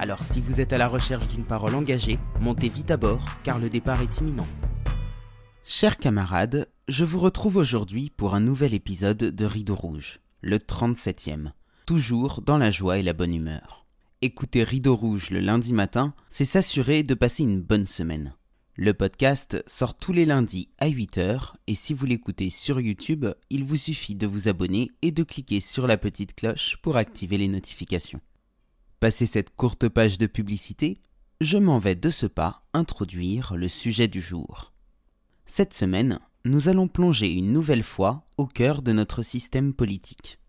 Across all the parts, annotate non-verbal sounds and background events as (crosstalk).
Alors si vous êtes à la recherche d'une parole engagée, montez vite à bord car le départ est imminent. Chers camarades, je vous retrouve aujourd'hui pour un nouvel épisode de Rideau Rouge, le 37e, toujours dans la joie et la bonne humeur. Écouter Rideau Rouge le lundi matin, c'est s'assurer de passer une bonne semaine. Le podcast sort tous les lundis à 8h et si vous l'écoutez sur YouTube, il vous suffit de vous abonner et de cliquer sur la petite cloche pour activer les notifications. Passé cette courte page de publicité, je m'en vais de ce pas introduire le sujet du jour. Cette semaine, nous allons plonger une nouvelle fois au cœur de notre système politique.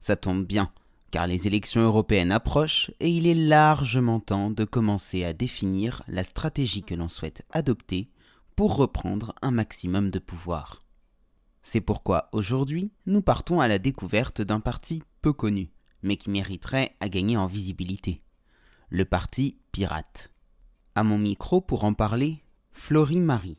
Ça tombe bien, car les élections européennes approchent et il est largement temps de commencer à définir la stratégie que l'on souhaite adopter pour reprendre un maximum de pouvoir. C'est pourquoi aujourd'hui nous partons à la découverte d'un parti peu connu, mais qui mériterait à gagner en visibilité. Le parti Pirate. À mon micro pour en parler, Florie Marie.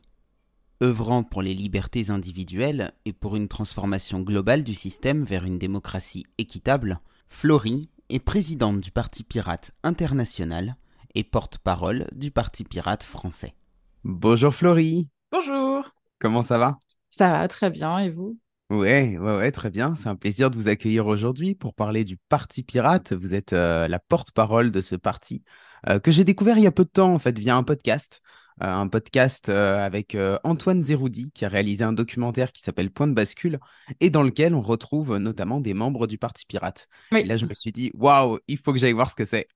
œuvrant pour les libertés individuelles et pour une transformation globale du système vers une démocratie équitable, Florie est présidente du Parti Pirate International et porte-parole du Parti Pirate français. Bonjour Florie. Bonjour. Comment ça va? Ça va très bien et vous? Ouais, ouais, ouais, très bien. C'est un plaisir de vous accueillir aujourd'hui pour parler du Parti Pirate. Vous êtes euh, la porte-parole de ce parti euh, que j'ai découvert il y a peu de temps en fait via un podcast. Euh, un podcast avec Antoine Zeroudi qui a réalisé un documentaire qui s'appelle Point de bascule et dans lequel on retrouve notamment des membres du Parti Pirate. Et là, je me suis dit, waouh, il faut que j'aille voir ce que c'est.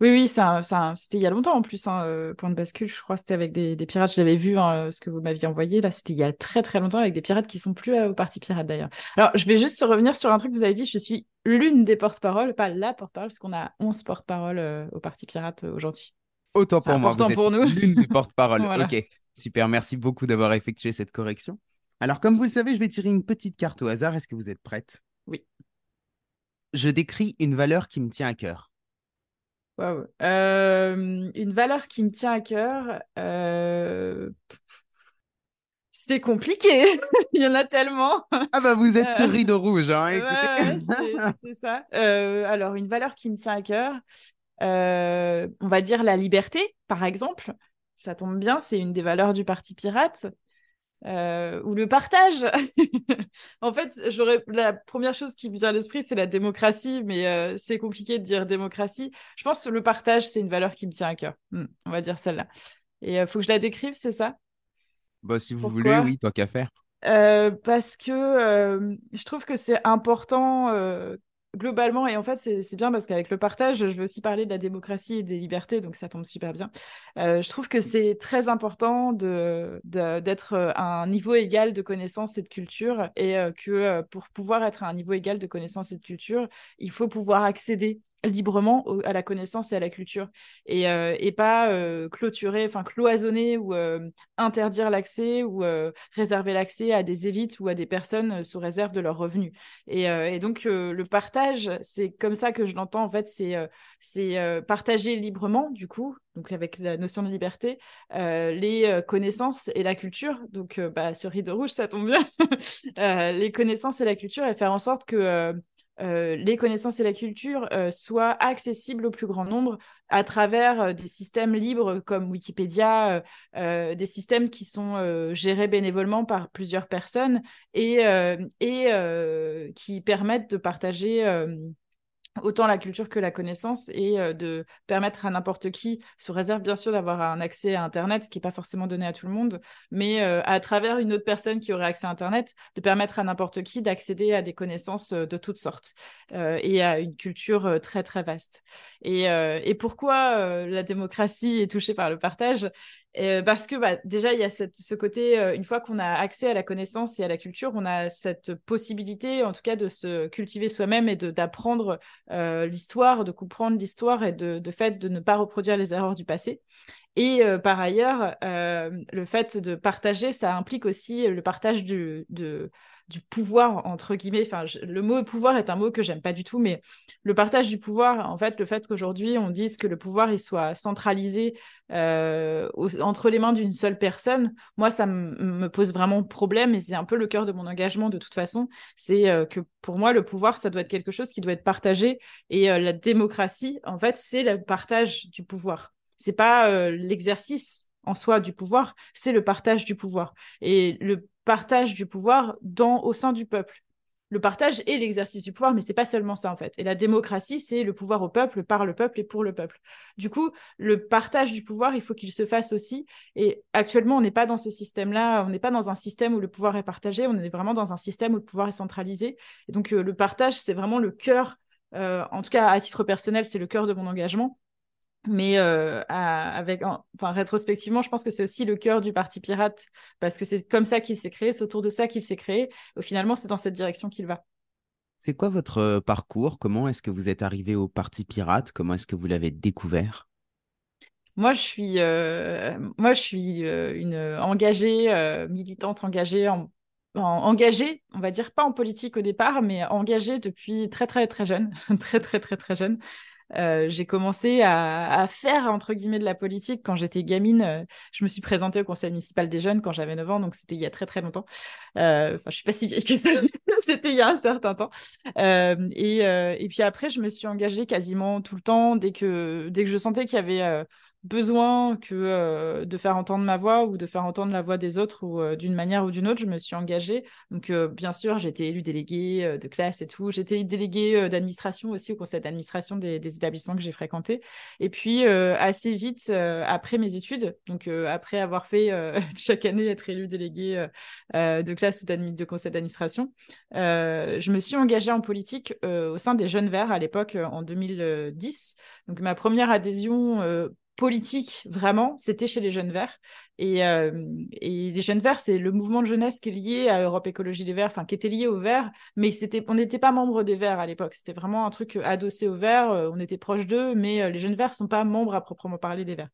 Oui, oui, ça, ça, c'était il y a longtemps en plus, hein, Point de bascule, je crois, c'était avec des, des pirates, je l'avais vu, hein, ce que vous m'aviez envoyé, là, c'était il y a très très longtemps, avec des pirates qui sont plus au Parti Pirate d'ailleurs. Alors, je vais juste revenir sur un truc que vous avez dit, je suis l'une des porte-paroles, pas la porte-parole, parce qu'on a 11 porte-paroles au Parti Pirate aujourd'hui. Autant pour moi, vous pour nous. l'une des (laughs) porte-paroles. Ok, super, merci beaucoup d'avoir effectué cette correction. Alors, comme vous le savez, je vais tirer une petite carte au hasard, est-ce que vous êtes prête? Oui. Je décris une valeur qui me tient à cœur. Euh, une valeur qui me tient à cœur. Euh, c'est compliqué. (laughs) Il y en a tellement. Ah bah vous êtes sur euh, rideau rouge, hein, c'est ça. alors une valeur qui me tient à cœur, on va dire la liberté, par exemple. Ça tombe bien, c'est une des valeurs du Parti Pirate. Euh, ou le partage. (laughs) en fait, j'aurais la première chose qui me vient à l'esprit, c'est la démocratie, mais euh, c'est compliqué de dire démocratie. Je pense que le partage, c'est une valeur qui me tient à cœur. Hmm, on va dire celle-là. Et il euh, faut que je la décrive, c'est ça? Bah, Si vous voulez, oui, tant qu'à faire. parce que je trouve que c'est important globalement, et en fait, c'est bien parce qu'avec le partage, je veux aussi parler de la démocratie et des libertés, donc ça tombe super bien. Euh, je trouve que c'est très important d'être de, à un niveau égal de connaissances et de culture, et euh, que euh, pour pouvoir être à un niveau égal de connaissances et de culture, il faut pouvoir accéder librement à la connaissance et à la culture et, euh, et pas euh, clôturer, enfin cloisonner ou euh, interdire l'accès ou réserver l'accès à des élites ou à des personnes sous réserve de leurs revenus. Et, donc le partage, c'est comme ça que je l'entends en fait, c'est c'est partager librement du coup, donc avec la notion de liberté, les connaissances et la culture. Donc bah, sur Rideau Rouge, ça tombe bien. (laughs) les connaissances et la culture et faire en sorte que euh, les connaissances et la culture euh, soient accessibles au plus grand nombre à travers euh, des systèmes libres comme Wikipédia, des systèmes qui sont gérés bénévolement par plusieurs personnes et, et qui permettent de partager autant la culture que la connaissance et euh, de permettre à n'importe qui, sous réserve bien sûr d'avoir un accès à Internet, ce qui n'est pas forcément donné à tout le monde, mais euh, à travers une autre personne qui aurait accès à Internet, de permettre à n'importe qui d'accéder à des connaissances euh, de toutes sortes et à une culture très très vaste. Et, et pourquoi la démocratie est touchée par le partage? Euh, parce que bah, déjà, il y a ce côté, euh, une fois qu'on a accès à la connaissance et à la culture, on a cette possibilité, en tout cas, de se cultiver soi-même et d'apprendre l'histoire, de comprendre l'histoire et de, ne pas reproduire les erreurs du passé. Et par ailleurs, le fait de partager, ça implique aussi le partage de, du pouvoir, entre guillemets. Enfin, le mot pouvoir est un mot que j'aime pas du tout, mais le partage du pouvoir, en fait, le fait qu'aujourd'hui, on dise que le pouvoir, il soit centralisé euh, entre les mains d'une seule personne, moi, ça me pose vraiment problème et c'est un peu le cœur de mon engagement de toute façon. C'est euh, que pour moi, le pouvoir, ça doit être quelque chose qui doit être partagé et euh, la démocratie, en fait, c'est le partage du pouvoir. C'est pas l'exercice en soi du pouvoir, c'est le partage du pouvoir. Et le partage du pouvoir dans, au sein du peuple. Le partage est l'exercice du pouvoir, mais c'est pas seulement ça en fait. Et la démocratie, c'est le pouvoir au peuple, par le peuple et pour le peuple. Du coup, le partage du pouvoir, il faut qu'il se fasse aussi. Et actuellement, on n'est pas dans ce système-là. On n'est pas dans un système où le pouvoir est partagé. On est vraiment dans un système où le pouvoir est centralisé. Et donc, euh, le partage, c'est vraiment le cœur. Euh, en tout cas, à titre personnel, c'est le cœur de mon engagement. Mais euh, avec, enfin, rétrospectivement, je pense que c'est aussi le cœur du Parti Pirate, parce que c'est comme ça qu'il s'est créé, c'est autour de ça qu'il s'est créé. Au finalement, c'est dans cette direction qu'il va. C'est quoi votre euh, parcours? Comment est-ce que vous êtes arrivé au Parti Pirate? Comment est-ce que vous l'avez découvert? Moi, je suis, euh, moi, je suis une engagée, militante engagée, en, engagée, on va dire pas en politique au départ, mais engagée depuis très très très jeune, (laughs) très très très très jeune. Euh, j'ai commencé à, faire, entre guillemets, de la politique quand j'étais gamine. Euh, je me suis présentée au conseil municipal des jeunes quand j'avais 9 ans, donc c'était il y a très très longtemps. Euh, enfin, je suis pas si vieille que ça, (laughs) c'était il y a un certain temps. Et, et, puis après, je me suis engagée quasiment tout le temps dès que, dès que je sentais qu'il y avait besoin que euh, de faire entendre ma voix ou de faire entendre la voix des autres ou euh, d'une manière ou d'une autre, je me suis engagée. Donc, euh, bien sûr, été élue déléguée de classe et tout. J'étais déléguée d'administration aussi au conseil d'administration des, établissements que j'ai fréquentés. Et puis, assez vite, après mes études, donc après avoir fait (laughs) chaque année être élue déléguée de classe ou de conseil d'administration, je me suis engagée en politique au sein des Jeunes Verts à l'époque en 2010. Donc, ma première adhésion politique, vraiment, c'était chez les Jeunes Verts. Et, euh, et les Jeunes Verts, c'est le mouvement de jeunesse qui est lié à Europe Écologie des Verts, enfin, qui était lié aux Verts, mais on n'était pas membre des Verts à l'époque. C'était vraiment un truc adossé aux Verts. Euh, on était proche d'eux, mais euh, les Jeunes Verts ne sont pas membres à proprement parler des Verts.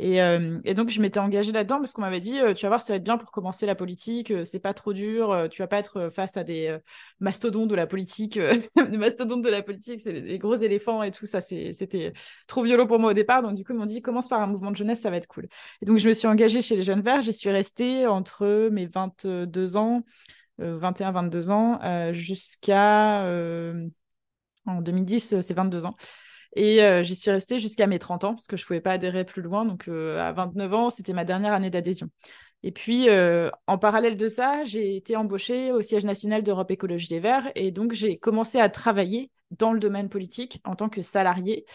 Euh, et, donc, je m'étais engagée là-dedans parce qu'on m'avait dit, euh, tu vas voir, ça va être bien pour commencer la politique, euh, c'est pas trop dur, tu vas pas être face à des mastodontes de la politique. (laughs) des mastodontes de la politique, c'est des gros éléphants et tout ça, c'était trop violent pour moi au départ. Donc, du coup, ils m'ont dit, commence par un mouvement de jeunesse, ça va être cool. Et donc, je me suis engagée chez les Jeunes Verts, j'y suis restée entre mes 22 ans, 21-22 ans, jusqu'à... en 2010, c'est 22 ans. Et euh, j'y suis restée jusqu'à mes 30 ans, parce que je ne pouvais pas adhérer plus loin. Donc, euh, à 29 ans, c'était ma dernière année d'adhésion. Et puis, euh, en parallèle de ça, j'ai été embauchée au siège national d'Europe Écologie Les Verts. Et donc, j'ai commencé à travailler dans le domaine politique en tant que salariée.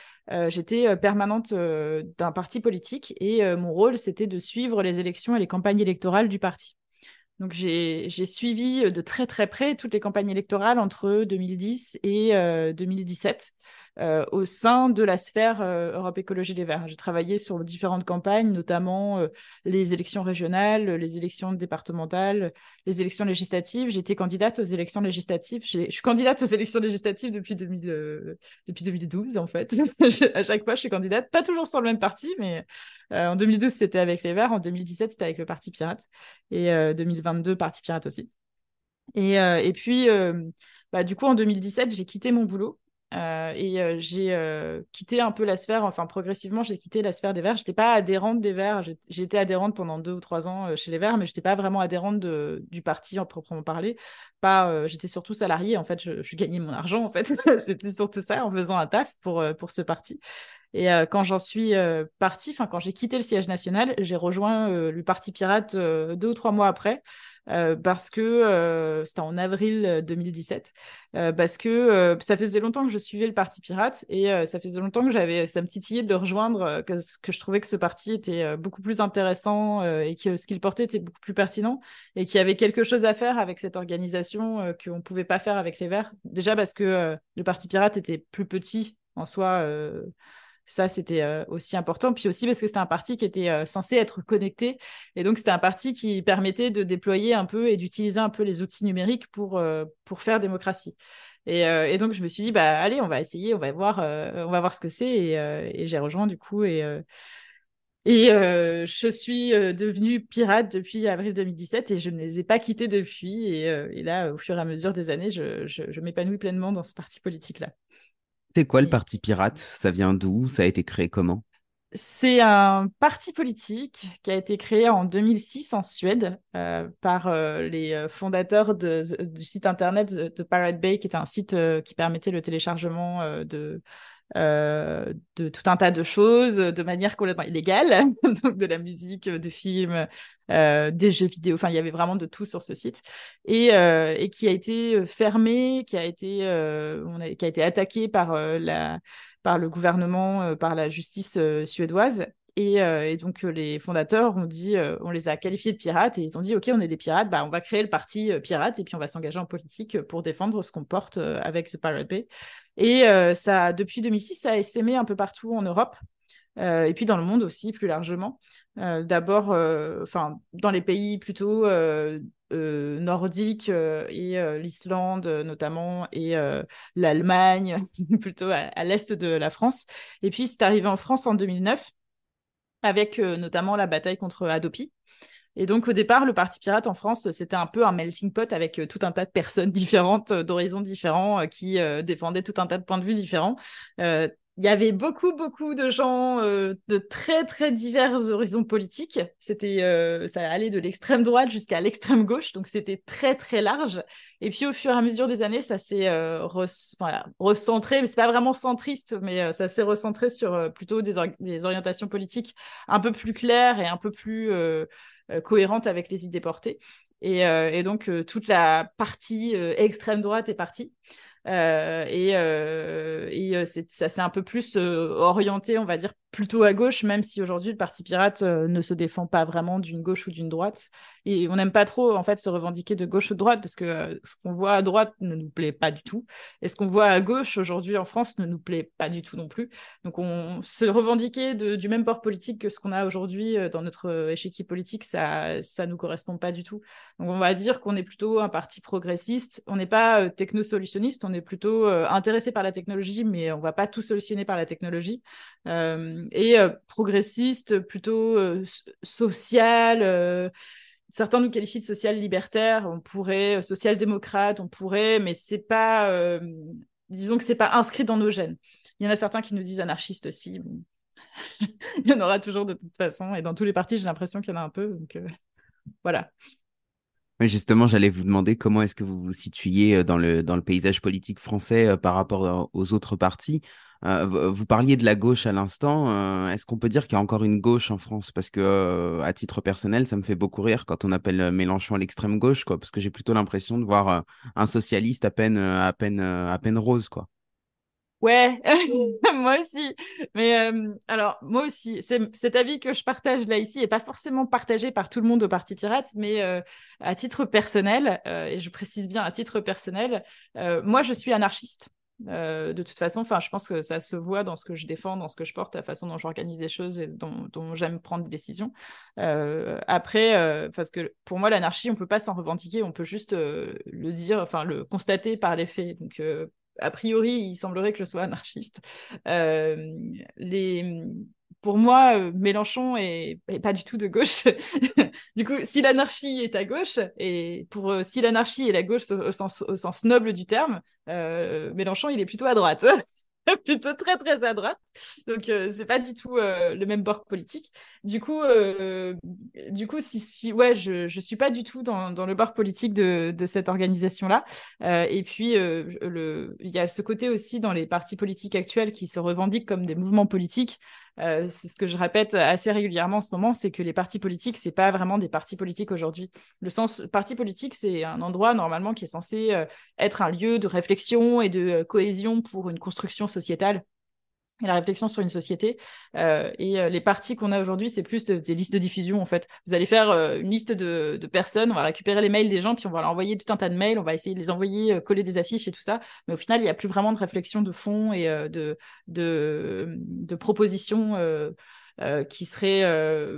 J'étais permanente d'un parti politique et mon rôle, c'était de suivre les élections et les campagnes électorales du parti. Donc j'ai suivi de très très près toutes les campagnes électorales entre 2010 et 2017. Euh, au sein de la sphère euh, Europe Écologie Les Verts. J'ai travaillé sur différentes campagnes, notamment euh, les élections régionales, les élections départementales, les élections législatives. J'ai été candidate aux élections législatives. Je suis candidate aux élections législatives depuis, depuis 2012, en fait. (laughs) à chaque fois, je suis candidate, pas toujours sur le même parti, mais en 2012, c'était avec les Verts, en 2017, c'était avec le Parti Pirate, et 2022, Parti Pirate aussi. Et, et puis, bah, du coup, en 2017, j'ai quitté mon boulot euh, et euh, j'ai euh, quitté un peu la sphère, enfin progressivement, j'ai quitté la sphère des Verts. J'étais pas adhérente des Verts. J'ai été adhérente pendant deux ou trois ans chez les Verts, mais j'étais pas vraiment adhérente du parti en proprement parler. Pas, j'étais surtout salariée. En fait, je, je, gagnais mon argent. En fait, (laughs) c'était surtout ça en faisant un taf pour pour ce parti. Et quand j'en suis partie, enfin quand j'ai quitté le siège national, j'ai rejoint le Parti Pirate deux ou trois mois après. Euh, parce que euh, c'était en avril 2017, euh, parce que ça faisait longtemps que je suivais le Parti Pirate et ça faisait longtemps que j'avais, ça me titillait de le rejoindre, que, que je trouvais que ce parti était beaucoup plus intéressant et que ce qu'il portait était beaucoup plus pertinent et qu'il y avait quelque chose à faire avec cette organisation qu'on ne pouvait pas faire avec les Verts. Déjà parce que le Parti Pirate était plus petit en soi ça, c'était euh, aussi important. Puis aussi parce que c'était un parti qui était euh, censé être connecté. Et donc, c'était un parti qui permettait de déployer un peu et d'utiliser un peu les outils numériques pour, euh, faire démocratie. Et, donc, je me suis dit, bah, allez, on va essayer, on va voir, on va voir ce que c'est. Et, j'ai rejoint du coup. Et, je suis devenue pirate depuis avril 2017 et je ne les ai pas quittés depuis. Et, là, au fur et à mesure des années, je, je m'épanouis pleinement dans ce parti politique-là. C'est quoi le parti pirate? Ça vient d'où? Ça a été créé comment? C'est un parti politique qui a été créé en 2006 en Suède euh, par euh, les euh, fondateurs du site internet de Pirate Bay, qui est un site qui permettait le téléchargement de, euh, de tout un tas de choses de manière complètement illégale, (laughs) de la musique, des films, euh, des jeux vidéo. Enfin, il y avait vraiment de tout sur ce site et, euh, et qui a été fermé, qui a été, on a, qui a été attaqué par la par le gouvernement, par la justice suédoise euh, et, donc, euh, les fondateurs ont dit, euh, on les a qualifiés de pirates et ils ont dit, OK, on est des pirates, bah, on va créer le parti pirate et puis on va s'engager en politique pour défendre ce qu'on porte avec The Pirate Bay. Et ça, depuis 2006, ça a essaimé un peu partout en Europe. et puis dans le monde aussi, plus largement. D'abord, enfin, dans les pays plutôt nordiques et l'Islande notamment, et l'Allemagne, (laughs) plutôt à, à l'est de la France. Et puis, c'est arrivé en France en 2009 avec euh, notamment la bataille contre Adopi. Et donc au départ, le Parti pirate en France, c'était un peu un melting pot avec euh, tout un tas de personnes (laughs) différentes, euh, d'horizons différents, qui défendaient tout un tas de points de vue différents il y avait beaucoup, beaucoup de gens euh, de très, très divers horizons politiques. C'était, euh, ça allait de l'extrême droite jusqu'à l'extrême gauche, donc c'était très, très large. Et puis, au fur et à mesure des années, ça s'est euh, recentré, mais c'est pas vraiment centriste, mais ça s'est recentré sur plutôt des, orientations politiques un peu plus claires et un peu plus cohérentes avec les idées portées. Et donc, toute la partie extrême droite est partie. Euh, et, euh, euh, ça s'est un peu plus orienté, on va dire, plutôt à gauche, même si aujourd'hui le Parti pirate ne se défend pas vraiment d'une gauche ou d'une droite. Et on n'aime pas trop en fait se revendiquer de gauche ou de droite parce que ce qu'on voit à droite ne nous plaît pas du tout. Et ce qu'on voit à gauche aujourd'hui en France ne nous plaît pas du tout non plus. Donc on se revendiquer de, du même port politique que ce qu'on a aujourd'hui dans notre échiquier politique, ça ça nous correspond pas du tout. Donc on va dire qu'on est plutôt un parti progressiste. On n'est pas techno-solutionniste, on est plutôt intéressé par la technologie, mais on va pas tout solutionner par la technologie. et progressiste, plutôt social certains nous qualifient de social libertaire, on pourrait euh, social démocrate, on pourrait, mais c'est pas, euh, disons que c'est pas inscrit dans nos gènes. Il y en a certains qui nous disent anarchistes aussi. (laughs) Il y en aura toujours de toute façon, et dans tous les partis, j'ai l'impression qu'il y en a un peu. Donc euh, voilà. Justement, j'allais vous demander comment est-ce que vous vous situiez dans le, dans le paysage politique français par rapport aux autres partis. Euh, vous parliez de la gauche à l'instant. Euh, est-ce qu'on peut dire qu'il y a encore une gauche en France? Parce que, euh, à titre personnel, ça me fait beaucoup rire quand on appelle Mélenchon l'extrême gauche, quoi. Parce que j'ai plutôt l'impression de voir un socialiste à peine, à peine, à peine rose, quoi. Ouais, (laughs) moi aussi. Mais alors, moi aussi, cet avis que je partage là ici n'est pas forcément partagé par tout le monde au Parti Pirate, mais à titre personnel, et je précise bien à titre personnel, moi je suis anarchiste. Euh, de toute façon, enfin, je pense que ça se voit dans ce que je défends, dans ce que je porte, la façon dont j'organise des choses et dont, j'aime prendre des décisions. Euh, après, euh, parce que pour moi, l'anarchie, on peut pas s'en revendiquer, on peut juste le dire, enfin, le constater par les faits. Donc, a priori, il semblerait que je sois (laughs) anarchiste. les pour moi, euh, Mélenchon est, pas du tout de gauche. (laughs) du coup, si l'anarchie est à gauche, et pour euh, si l'anarchie est la gauche au, sens, au sens, noble du terme, euh, Mélenchon, il est plutôt à droite. (laughs) (laughs) plutôt très très à droite. Donc euh, c'est pas du tout euh, le même bord politique. Du coup, euh, du coup, si, si ouais, je je suis pas du tout dans, dans le bord politique de, de cette organisation là. et puis le, il y a ce côté aussi dans les partis politiques actuels qui se revendiquent comme des mouvements politiques. C'est ce que je répète assez régulièrement en ce moment, c'est que les partis politiques, c'est pas vraiment des partis politiques aujourd'hui. Le sens parti politique, c'est un endroit normalement qui est censé être un lieu de réflexion et de cohésion pour une construction sociétale et la réflexion sur une société. Euh, et euh, les parties qu'on a aujourd'hui, c'est plus des listes de diffusion, en fait. Vous allez faire euh, une liste de, personnes, on va récupérer les mails des gens, puis on va leur envoyer tout un tas de mails, on va essayer de les envoyer, coller des affiches et tout ça. Mais au final, il n'y a plus vraiment de réflexion de fond et de, de, de propositions qui serait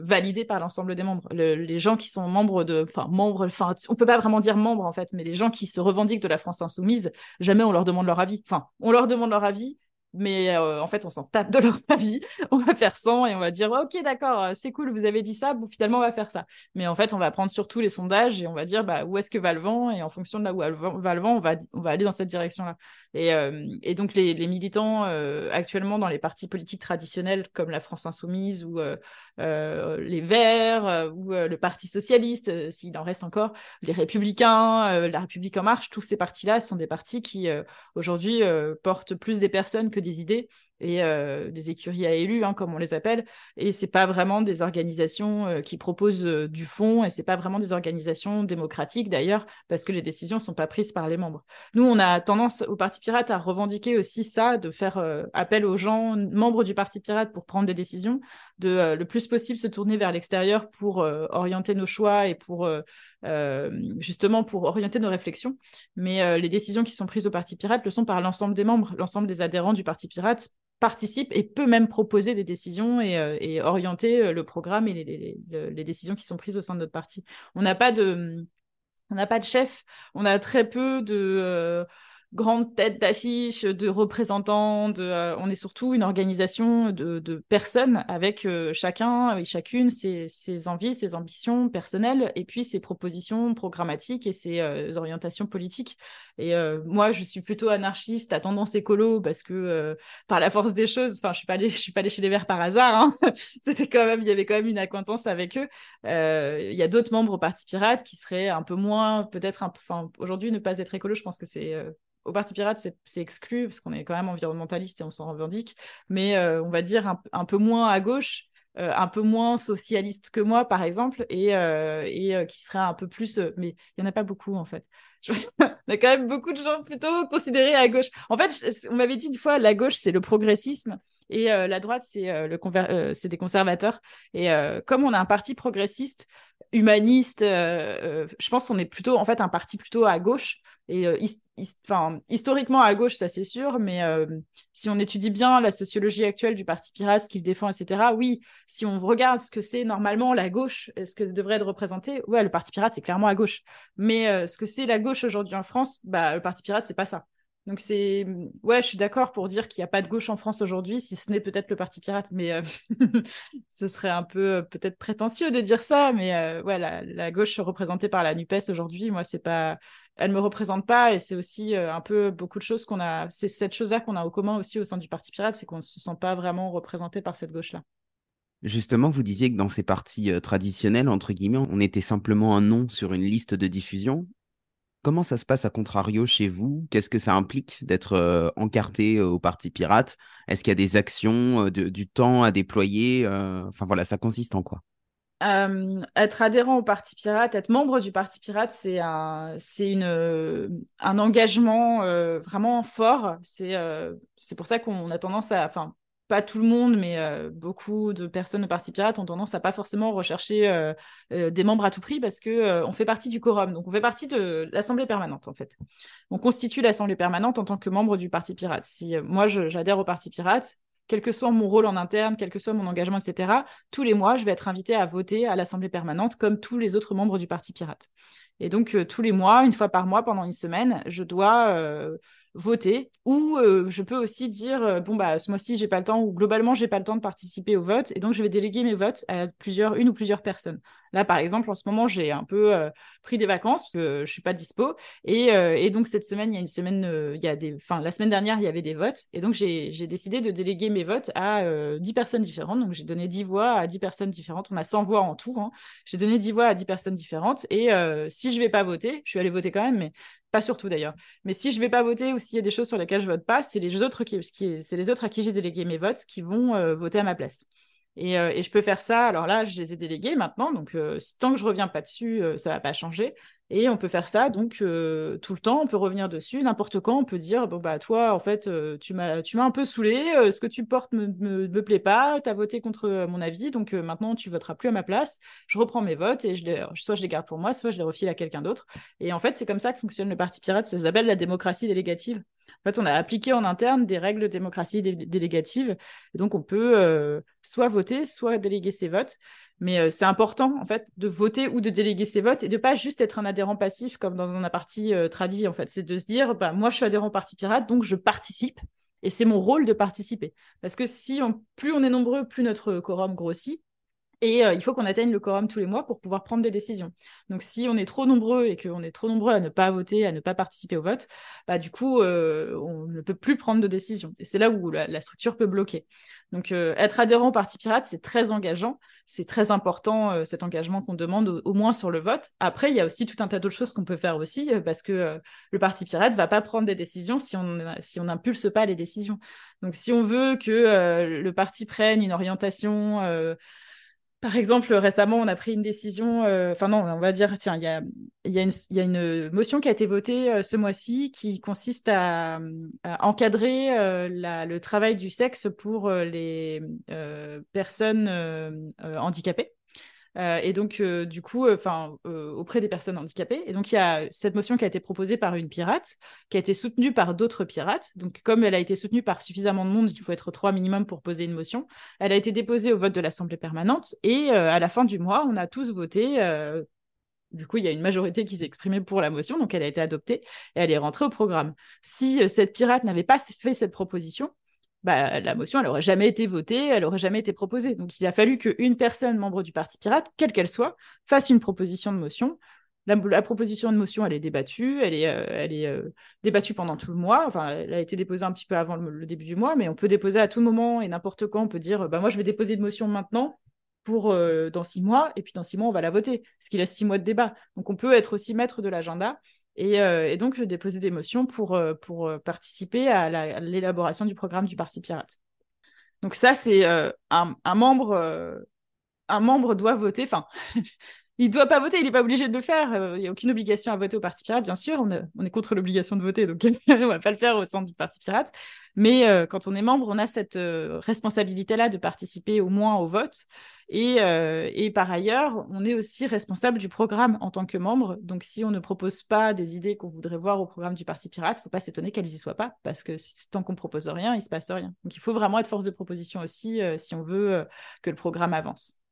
validé par l'ensemble des membres. les gens qui sont membres de, enfin membres, enfin on peut pas vraiment dire membres en fait, mais les gens qui se revendiquent de la France insoumise, jamais on leur demande leur avis. Enfin, on leur demande leur avis, mais euh, en fait, on s'en tape de leur (laughs) avis. On va faire sans et on va dire ok, d'accord, euh, c'est cool, vous avez dit ça, bon, finalement, on va faire ça. Mais en fait, on va prendre surtout les sondages et on va dire bah, où est-ce que va le vent? Et en fonction de là où va le vent, on va, on va aller dans cette direction-là. Et, euh, donc, les, les militants actuellement dans les partis politiques traditionnels comme la France Insoumise ou les Verts ou le Parti Socialiste, s'il en reste encore, les Républicains, la République en marche, tous ces partis-là sont des partis qui aujourd'hui portent plus des personnes que des idées et euh, des écuries à élus, hein, comme on les appelle. Et c'est pas vraiment des organisations euh, qui proposent euh, du fond, et c'est pas vraiment des organisations démocratiques d'ailleurs, parce que les décisions sont pas prises par les membres. Nous, on a tendance au Parti Pirate à revendiquer aussi ça, de faire appel aux gens membres du Parti Pirate pour prendre des décisions, de le plus possible se tourner vers l'extérieur pour orienter nos choix et pour justement pour orienter nos réflexions. Mais les décisions qui sont prises au Parti Pirate le sont par l'ensemble des membres, l'ensemble des adhérents du Parti Pirate participe et peut même proposer des décisions et, euh, orienter euh, le programme et les, décisions qui sont prises au sein de notre parti. On n'a pas de, on n'a pas de chef, on a très peu de euh, grande tête d'affiche, de représentants. Euh, on est surtout une organisation de, personnes avec euh, chacun et chacune ses, envies, ses ambitions personnelles et puis ses propositions programmatiques et ses euh, orientations politiques. Et moi, je suis plutôt anarchiste à tendance écolo parce que par la force des choses, enfin, je suis pas allée, (laughs) suis pas allée chez les Verts par hasard. Hein. (laughs) C'était quand même, il y avait quand même une acquaintance avec eux. Il y a d'autres membres au Parti Pirate qui seraient un peu moins, peut-être, enfin, aujourd'hui, ne pas être écolo, je pense que c'est au Parti Pirate, c'est exclu, parce qu'on est quand même environnementaliste et on s'en revendique, mais euh, on va dire un, peu moins à gauche, euh, un peu moins socialiste que moi, par exemple, et, euh, qui serait un peu plus... mais il n'y en a pas beaucoup, en fait. on (laughs) a quand même beaucoup de gens plutôt considérés à gauche. En fait, on m'avait dit une fois, la gauche, c'est le progressisme, et la droite, c'est des conservateurs. Et comme on a un parti progressiste, humaniste, je pense qu'on est plutôt en fait un parti plutôt à gauche. Et enfin, historiquement à gauche, ça c'est sûr, mais si on étudie bien la sociologie actuelle du Parti pirate, ce qu'il défend, etc., oui, si on regarde ce que c'est normalement la gauche, ce que devrait être représenté, ouais, le Parti pirate, c'est clairement à gauche. Mais ce que c'est la gauche aujourd'hui en France, bah, le Parti pirate, c'est pas ça. Donc c'est ouais, je suis d'accord pour dire qu'il n'y a pas de gauche en France aujourd'hui, si ce n'est peut-être le Parti pirate, mais euh, (laughs) ce serait un peu euh, peut-être prétentieux de dire ça, mais euh, ouais, la, gauche représentée par la Nupes aujourd'hui, moi c'est pas, elle me représente pas et c'est aussi un peu beaucoup de choses qu'on a, c'est cette chose-là qu'on a au commun aussi au sein du Parti pirate, c'est qu'on ne se sent pas vraiment représenté par cette gauche-là. Justement, vous disiez que dans ces partis traditionnels, entre guillemets, on était simplement un nom sur une liste de diffusion. Comment ça se passe à contrario chez vous? Qu'est-ce que ça implique d'être encarté au Parti Pirate Est-ce qu'il y a des actions, euh, du temps à déployer Enfin voilà, ça consiste en quoi? Être adhérent au Parti Pirate, être membre du Parti Pirate, c'est un, une, un engagement vraiment fort. C'est, c'est pour ça qu'on a tendance à, enfin, pas tout le monde, mais euh, beaucoup de personnes au Parti Pirate ont tendance à pas forcément rechercher euh, euh, des membres à tout prix parce que on fait partie du quorum. Donc on fait partie de l'Assemblée permanente en fait. On constitue l'Assemblée permanente en tant que membre du Parti Pirate. Si moi j'adhère au Parti Pirate, quel que soit mon rôle en interne, quel que soit mon engagement, etc., tous les mois, je vais être invité à voter à l'Assemblée permanente comme tous les autres membres du Parti Pirate. Et donc, tous les mois, une fois par mois, pendant une semaine, je dois voter ou euh, je peux aussi dire euh, bon bah ce mois-ci j'ai pas le temps ou globalement j'ai pas le temps de participer au vote et donc je vais déléguer mes votes à plusieurs une ou plusieurs personnes. Là par exemple en ce moment j'ai un peu euh, pris des vacances parce que je suis pas dispo et, et donc cette semaine il y a une semaine il y a des enfin la semaine dernière il y avait des votes et donc j'ai décidé de déléguer mes votes à 10 personnes différentes donc j'ai donné 10 voix à 10 personnes différentes on a 100 voix en tout hein. j'ai donné 10 voix à 10 personnes différentes et si je vais pas voter je suis allée voter quand même mais pas surtout d'ailleurs. Mais si je vais pas voter ou s'il y a des choses sur lesquelles je vote pas, c'est les autres qui, les autres à qui j'ai délégué mes votes qui vont euh, voter à ma place. Et, euh, et, je peux faire ça. Alors là, je les ai délégués maintenant, donc euh, tant que je reviens pas dessus, ça va pas changer. Et on peut faire ça donc euh, tout le temps, on peut revenir dessus, n'importe quand, on peut dire bon bah toi en fait euh, tu m'as un peu saoulé, euh, ce que tu portes me, me, plaît pas, tu as voté contre mon avis, donc maintenant tu voteras plus à ma place. Je reprends mes votes et je les, soit je les garde pour moi, soit je les refile à quelqu'un d'autre. Et en fait, c'est comme ça que fonctionne le parti pirate, ça s'appelle la démocratie délégative. En fait, on a appliqué en interne des règles de démocratie délégative. Donc, on peut soit voter, soit déléguer ses votes. Mais euh, c'est important, en fait, de voter ou de déléguer ses votes et de pas juste être un adhérent passif comme dans un parti euh, tradit, en fait. C'est de se dire, bah, moi, je suis adhérent au Parti Pirate, donc je participe. Et c'est mon rôle de participer. Parce que si plus on est nombreux, plus notre quorum grossit. Et euh, il faut qu'on atteigne le quorum tous les mois pour pouvoir prendre des décisions. Donc, si on est trop nombreux et qu'on est trop nombreux à ne pas voter, à ne pas participer au vote, bah, du coup, euh, on ne peut plus prendre de décisions. Et c'est là où la, structure peut bloquer. Donc, euh, être adhérent au Parti Pirate, c'est très engageant. C'est très important, cet engagement qu'on demande, au, moins sur le vote. Après, il y a aussi tout un tas d'autres choses qu'on peut faire aussi, parce que le Parti Pirate ne va pas prendre des décisions si on si on n'impulse pas les décisions. Donc, si on veut que le parti prenne une orientation par exemple, récemment, on a pris une décision, euh, enfin non, on va dire, tiens, il y a, une motion qui a été votée euh, ce mois-ci qui consiste à, encadrer euh, le travail du sexe pour les personnes handicapées. Euh, et donc, euh, du coup, euh, enfin, auprès des personnes handicapées. Et donc, il y a cette motion qui a été proposée par une pirate, qui a été soutenue par d'autres pirates. Donc, comme elle a été soutenue par suffisamment de monde, il faut être trois minimum pour poser une motion. Elle a été déposée au vote de l'Assemblée permanente. Et à la fin du mois, on a tous voté du coup, il y a une majorité qui s'est exprimée pour la motion, donc elle a été adoptée et elle est rentrée au programme. Si cette pirate n'avait pas fait cette proposition, bah, la motion, elle n'aurait jamais été votée, elle n'aurait jamais été proposée. Donc, il a fallu qu'une personne membre du Parti pirate, quelle qu'elle soit, fasse une proposition de motion. La, proposition de motion, elle est débattue, elle est, euh, euh, débattue pendant tout le mois. Enfin, elle a été déposée un petit peu avant le, début du mois, mais on peut déposer à tout moment et n'importe quand. On peut dire, bah, moi, je vais déposer une motion maintenant pour euh, dans six mois, et puis dans six mois, on va la voter, parce qu'il a six mois de débat. Donc, on peut être aussi maître de l'agenda euh, et, donc déposer des motions pour, euh, pour euh, participer à l'élaboration du programme du Parti Pirate. Donc ça, c'est un, membre, un membre doit voter, il ne doit pas voter, il n'est pas obligé de le faire. Il n'y a aucune obligation à voter au Parti Pirate, bien sûr. On, est contre l'obligation de voter, donc (laughs) on va pas le faire au sein du Parti Pirate. Mais quand on est membre, on a cette responsabilité-là de participer au moins au vote. Euh, et, par ailleurs, on est aussi responsable du programme en tant que membre. Donc, si on ne propose pas des idées qu'on voudrait voir au programme du Parti Pirate, il faut pas s'étonner qu'elles n'y soient pas, parce que tant qu'on propose rien, il se passe rien. Donc, il faut vraiment être force de proposition aussi euh, si on veut euh, que le programme avance.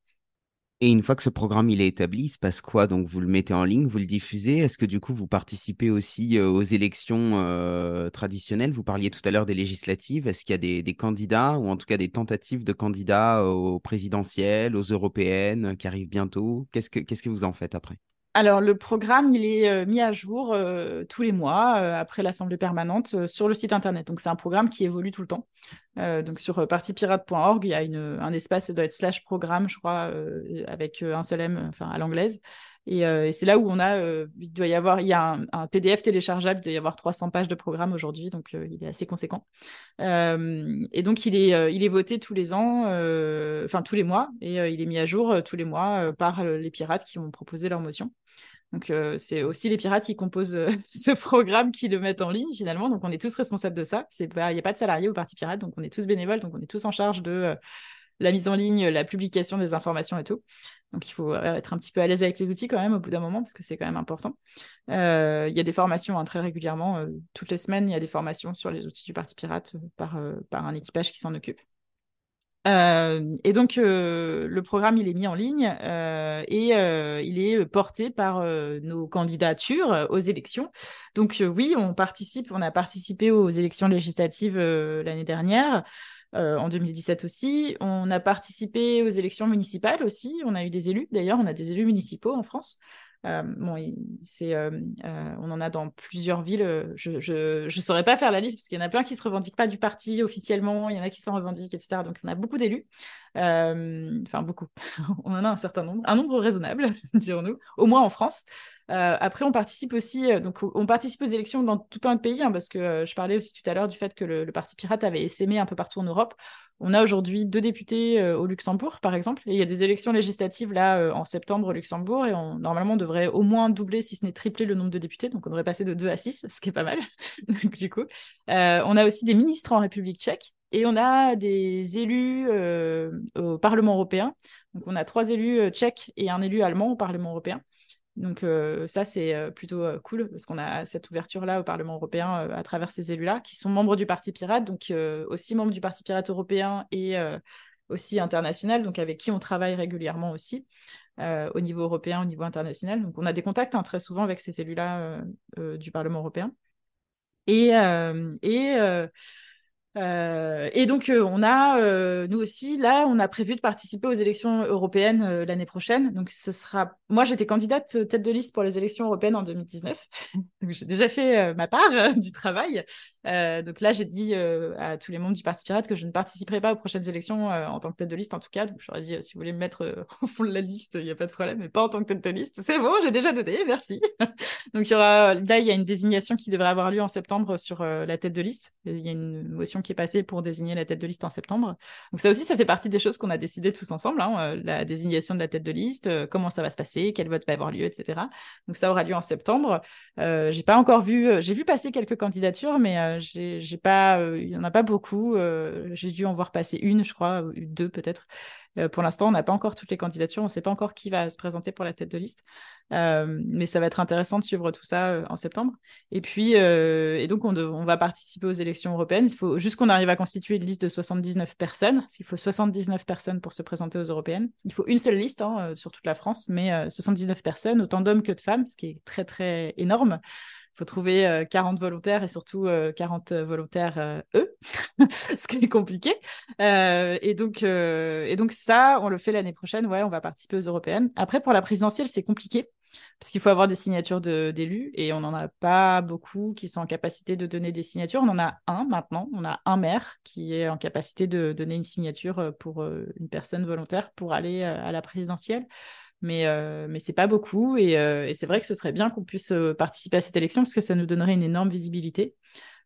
Et une fois que ce programme il est établi, il se passe quoi? Donc vous le mettez en ligne, vous le diffusez. Est-ce que du coup vous participez aussi euh, aux élections euh, traditionnelles? Vous parliez tout à l'heure des législatives. Est-ce qu'il y a des, candidats ou en tout cas des tentatives de candidats aux présidentielles, aux européennes qui arrivent bientôt? Qu'est-ce que qu'est-ce que vous en faites après? Alors, le programme, il est euh, mis à jour euh, tous les mois euh, après l'Assemblée permanente sur le site Internet. Donc, c'est un programme qui évolue tout le temps. donc, sur partipirate.org, il y a un espace, ça doit être slash programme, je crois, avec un seul M, enfin, à l'anglaise. Et, c'est là où on a, il doit y avoir, il y a un, PDF téléchargeable, il doit y avoir 300 pages de programme aujourd'hui, donc il est assez conséquent. et donc, il est, il est voté tous les ans, enfin, tous les mois, et il est mis à jour tous les mois par les pirates qui ont proposé leur motion. Donc, euh, c'est aussi les pirates qui composent euh, (laughs) ce programme qui le mettent en ligne finalement. Donc, on est tous responsables de ça. Il n'y a pas de salariés au Parti Pirate, donc on est tous bénévoles, donc on est tous en charge de euh, la mise en ligne, la publication des informations et tout. Donc, il faut être un petit peu à l'aise avec les outils quand même au bout d'un moment, parce que c'est quand même important. Il y a des formations hein, très régulièrement. toutes les semaines, il y a des formations sur les outils du Parti Pirate par, par un équipage qui s'en occupe. Euh, et donc, euh, le programme, il est mis en ligne euh, et il est porté par nos candidatures aux élections. Donc, oui, on participe, on a participé aux élections législatives l'année dernière. En 2017 aussi. On a participé aux élections municipales aussi. On a eu des élus. D'ailleurs, on a des élus municipaux en France. Euh, bon, c'est, euh, euh, on en a dans plusieurs villes. Je ne saurais pas faire la liste parce qu'il y en a plein qui ne se revendiquent pas du parti officiellement, il y en a qui s'en revendiquent, etc. Donc on a beaucoup d'élus. Enfin, beaucoup. (laughs) on en a un certain nombre, un nombre raisonnable, (laughs) dirons-nous, au moins en France. Euh, après, on participe aussi, euh, donc on participe aux élections dans tout plein de pays, hein, parce que euh, je parlais aussi tout à l'heure du fait que le, Parti pirate avait essaimé un peu partout en Europe. On a aujourd'hui deux députés au Luxembourg, par exemple, et il y a des élections législatives là en septembre au Luxembourg, et normalement on devrait au moins doubler, si ce n'est tripler le nombre de députés, donc on devrait passer de 2 à 6, ce qui est pas mal. (laughs) du coup, on a aussi des ministres en République tchèque, et on a des élus au Parlement européen. Donc on a trois élus tchèques et un élu allemand au Parlement européen. Donc ça, c'est plutôt cool parce qu'on a cette ouverture-là au Parlement européen à travers ces élus-là qui sont membres du Parti Pirate, donc aussi membres du Parti Pirate européen et aussi international, donc avec qui on travaille régulièrement aussi. au niveau européen, au niveau international. Donc, on a des contacts hein, très souvent avec ces élus-là du Parlement européen. Et euh, et donc, euh, on a, euh, nous aussi, là, on a prévu de participer aux élections européennes l'année prochaine. Donc, ce sera. Moi, j'étais candidate tête de liste pour les élections européennes en 2019. (laughs) donc, j'ai déjà fait ma part (laughs) du travail. Donc là, j'ai dit à tous les membres du Parti Pirate que je ne participerai pas aux prochaines élections en tant que tête de liste, en tout cas. Donc, j'aurais dit, si vous voulez me mettre (laughs) au fond de la liste, il n'y a pas de problème, mais pas en tant que tête de liste. C'est bon, j'ai déjà donné, merci. (laughs) donc. Là, il y a une désignation qui devrait avoir lieu en septembre sur la tête de liste. Il y a une motion qui est passé pour désigner la tête de liste en septembre. Donc ça aussi, ça fait partie des choses qu'on a décidé tous ensemble, hein, euh, la désignation de la tête de liste, euh, comment ça va se passer, quel vote va avoir lieu, etc. Donc ça aura lieu en septembre. Euh, j'ai pas encore vu, euh, j'ai vu passer quelques candidatures, mais j'ai pas, il y en a pas beaucoup. j'ai dû en voir passer une, je crois, deux peut-être. Euh, pour l'instant, on n'a pas encore toutes les candidatures, on ne sait pas encore qui va se présenter pour la tête de liste, euh, mais ça va être intéressant de suivre tout ça euh, en septembre. Et puis, et donc, on, va participer aux élections européennes. Il faut juste qu'on arrive à constituer une liste de 79 personnes, parce qu'il faut 79 personnes pour se présenter aux européennes. Il faut une seule liste hein, sur toute la France, mais 79 personnes, autant d'hommes que de femmes, ce qui est très, très énorme. Il faut trouver 40 euh, volontaires et surtout 40 euh, volontaires euh, eux, (laughs) ce qui est compliqué. et, donc, et donc, ça, on le fait l'année prochaine. Ouais, on va participer aux européennes. Après, pour la présidentielle, c'est compliqué parce qu'il faut avoir des signatures d'élus et on n'en a pas beaucoup qui sont en capacité de donner des signatures. On en a un maintenant, on a un maire qui est en capacité de donner une signature pour une personne volontaire pour aller à la présidentielle mais, euh, mais c'est pas beaucoup. Et, euh, et c'est vrai que ce serait bien qu'on puisse euh, participer à cette élection parce que ça nous donnerait une énorme visibilité.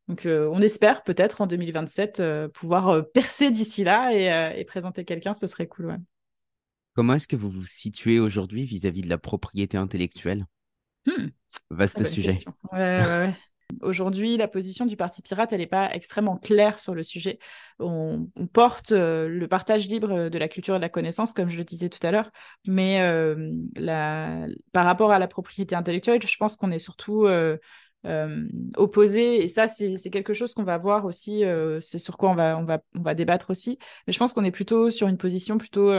Donc, euh, on espère peut-être en 2027 pouvoir percer d'ici là et, et présenter quelqu'un, ce serait cool. Ouais. Comment est-ce que vous vous situez aujourd'hui vis-à-vis de la propriété intellectuelle? Hmm. Vaste ah, sujet. Ouais, ouais. Aujourd'hui, la position du Parti pirate, elle n'est pas extrêmement claire sur le sujet. On, porte euh, le partage libre de la culture et de la connaissance, comme je le disais tout à l'heure, mais euh, par rapport à la propriété intellectuelle, je pense qu'on est surtout euh, opposé, et ça, c'est quelque chose qu'on va voir aussi, c'est sur quoi on va, débattre aussi, mais je pense qu'on est plutôt sur une position plutôt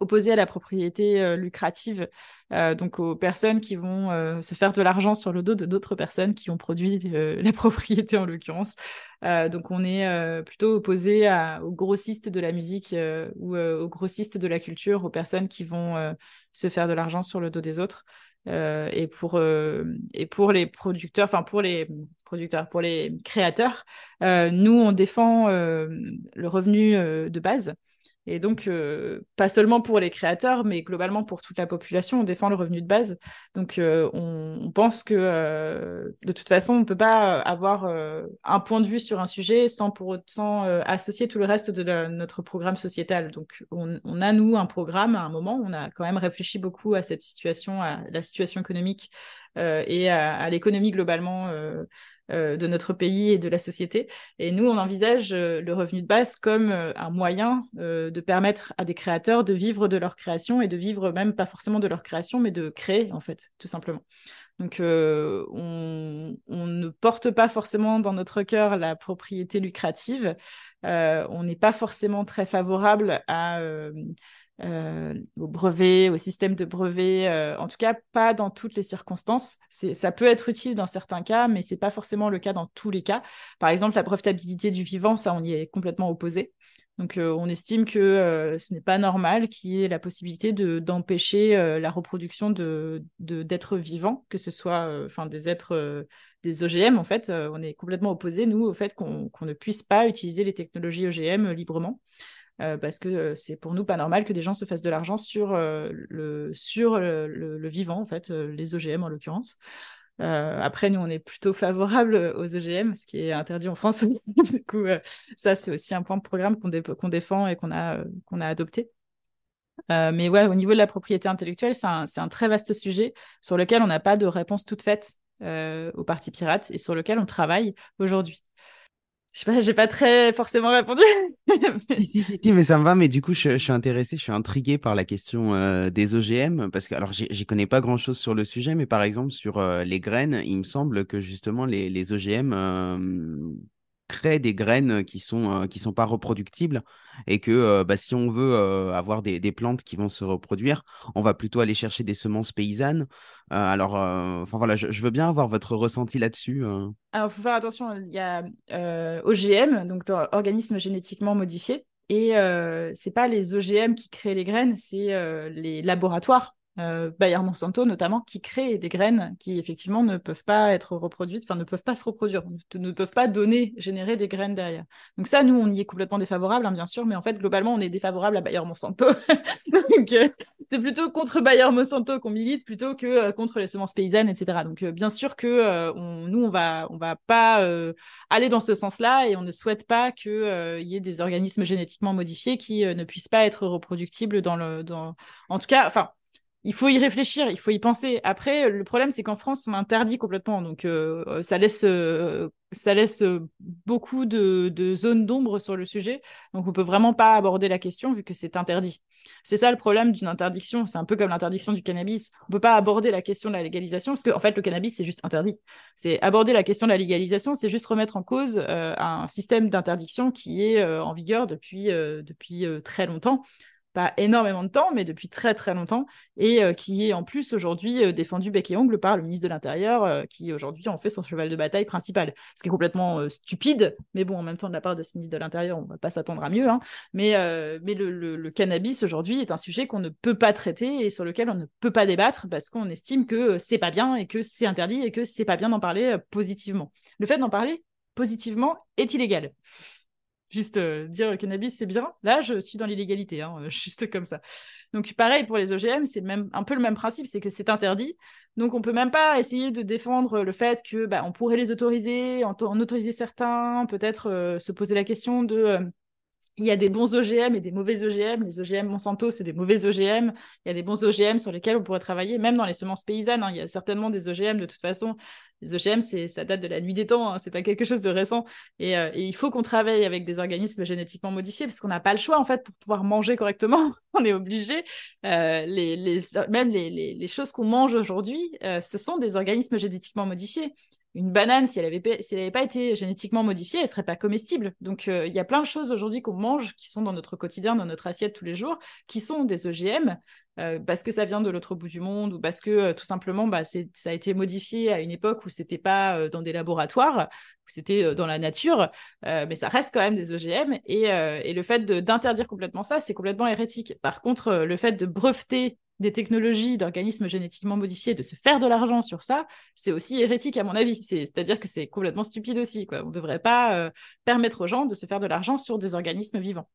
opposé à la propriété euh, lucrative, euh, donc aux personnes qui vont euh, se faire de l'argent sur le dos de d'autres personnes qui ont produit (laughs) la propriété en l'occurrence. donc on est plutôt opposé aux grossistes de la musique ou aux grossistes de la culture, aux personnes qui vont se faire de l'argent sur le dos des autres. et pour et pour les producteurs, enfin pour les pour les créateurs, nous on défend le revenu de base. Et donc, euh, pas seulement pour les créateurs, mais globalement pour toute la population, on défend le revenu de base. Donc, euh, on, pense que euh, de toute façon, on ne peut pas avoir un point de vue sur un sujet sans pour autant associer tout le reste de notre programme sociétal. Donc, on, a, nous, un programme à un moment, on a quand même réfléchi beaucoup à cette situation, à la situation économique et à l'économie globalement euh, de notre pays et de la société. Et nous, on envisage euh, le revenu de base comme euh, un moyen de permettre à des créateurs de vivre de leur création et de vivre même pas forcément de leur création, mais de créer, en fait, tout simplement. Donc, on, ne porte pas forcément dans notre cœur la propriété lucrative. on n'est pas forcément très favorable à euh, au brevet, au système de brevet, euh, en tout cas pas dans toutes les circonstances. Ça peut être utile dans certains cas, mais c'est pas forcément le cas dans tous les cas. Par exemple, la brevetabilité du vivant, ça on y est complètement opposé. Donc euh, on estime que ce n'est pas normal qu'il y ait la possibilité d'empêcher la reproduction de d'êtres vivants, que ce soit enfin des êtres des OGM en fait. on est complètement opposé nous au fait qu'on ne puisse pas utiliser les technologies OGM librement. Euh, parce que euh, c'est pour nous pas normal que des gens se fassent de l'argent sur, euh, le, sur le, vivant, en fait, les OGM en l'occurrence. après, nous, on est plutôt (laughs) favorable aux OGM, ce qui est interdit en France. (laughs) du coup, ça, c'est aussi un point de programme qu'on défend et qu'on a, qu'on a adopté. mais ouais, au niveau de la propriété intellectuelle, c'est un, un, très vaste sujet sur lequel on n'a pas de réponse toute faite au Parti Pirate et sur lequel on travaille aujourd'hui. Je sais pas, j'ai pas très forcément répondu. (laughs) si, si, si, mais ça me va. Mais du coup, je, suis intéressé, je suis intrigué par la question euh, des OGM parce que, alors, j'y connais pas grand chose sur le sujet, mais par exemple, sur euh, les graines, il me semble que justement, les, les OGM créent des graines qui sont, qui sont pas reproductibles et que bah, si on veut avoir des, des, plantes qui vont se reproduire, on va plutôt aller chercher des semences paysannes. alors, enfin voilà, je, veux bien avoir votre ressenti là-dessus. Alors, faut faire attention, il y a OGM, donc organisme génétiquement modifié. Et euh, c'est pas les OGM qui créent les graines, c'est les laboratoires euh, Bayer Monsanto notamment, qui créent des graines qui effectivement ne peuvent pas être reproduites, enfin ne peuvent pas se reproduire, ne, peuvent pas donner, générer des graines derrière. Donc ça, nous, on y est complètement défavorable, hein, bien sûr, mais en fait, globalement, on est défavorable à Bayer Monsanto. (laughs) Donc euh, c'est plutôt contre Bayer Monsanto qu'on milite plutôt que euh, contre les semences paysannes, etc. Donc bien sûr que nous, on va, on va pas aller dans ce sens-là et on ne souhaite pas qu'il y ait des organismes génétiquement modifiés qui ne puissent pas être reproductibles dans le, dans, en tout cas, enfin il faut y réfléchir, il faut y penser. Après, le problème, c'est qu'en France, on interdit complètement. Donc, euh, ça laisse, euh, ça laisse beaucoup de, zones d'ombre sur le sujet. Donc, on peut vraiment pas aborder la question vu que c'est interdit. C'est ça le problème d'une interdiction. C'est un peu comme l'interdiction du cannabis. On peut pas aborder la question de la légalisation parce qu'en en fait, le cannabis, c'est juste interdit. C'est aborder la question de la légalisation, c'est juste remettre en cause euh, un système d'interdiction qui est en vigueur depuis, depuis très longtemps pas énormément de temps, mais depuis très très longtemps, et euh, qui est en plus aujourd'hui euh, défendu bec et ongle par le ministre de l'Intérieur, euh, qui aujourd'hui en fait son cheval de bataille principal. Ce qui est complètement stupide, mais bon, en même temps, de la part de ce ministre de l'Intérieur, on ne va pas s'attendre à mieux. Hein. Mais, mais le, cannabis aujourd'hui est un sujet qu'on ne peut pas traiter et sur lequel on ne peut pas débattre parce qu'on estime que c'est pas bien et que c'est interdit et que c'est pas bien d'en parler positivement. Le fait d'en parler positivement est illégal. Juste euh, dire le cannabis, c'est bien. Là, je suis dans l'illégalité, hein, (laughs) juste comme ça. Donc, pareil pour les OGM, c'est même un peu le même principe, c'est que c'est interdit. Donc, on peut même pas essayer de défendre le fait que bah, on pourrait les autoriser, en, autoriser certains, peut-être euh, se poser la question de euh, il y a des bons OGM et des mauvais OGM. Les OGM Monsanto, c'est des mauvais OGM. Il y a des bons OGM sur lesquels on pourrait travailler, même dans les semences paysannes. Hein. Il y a certainement des OGM de toute façon. Les OGM, ça date de la nuit des temps, hein. c'est pas quelque chose de récent. Euh, et, il faut qu'on travaille avec des organismes génétiquement modifiés parce qu'on n'a pas le choix en fait pour pouvoir manger correctement. (laughs) on est obligé. Euh, les, même les, choses qu'on mange aujourd'hui, euh, ce sont des organismes génétiquement modifiés une banane, si elle n'avait pas été génétiquement modifiée, elle serait pas comestible. Donc euh, il y a plein de choses aujourd'hui qu'on mange qui sont dans notre quotidien, dans notre assiette tous les jours, qui sont des OGM euh, parce que ça vient de l'autre bout du monde ou parce que euh, tout simplement bah, ça a été modifié à une époque où c'était pas dans des laboratoires, où c'était dans la nature, mais ça reste quand même des OGM. Et le fait d'interdire complètement ça, c'est complètement hérétique. Par contre, le fait de breveter des technologies d'organismes génétiquement modifiés, de se faire de l'argent sur ça, c'est aussi hérétique à mon avis. C'est-à-dire que c'est complètement stupide aussi. Quoi. On ne devrait pas euh, permettre aux gens de se faire de l'argent sur des organismes vivants.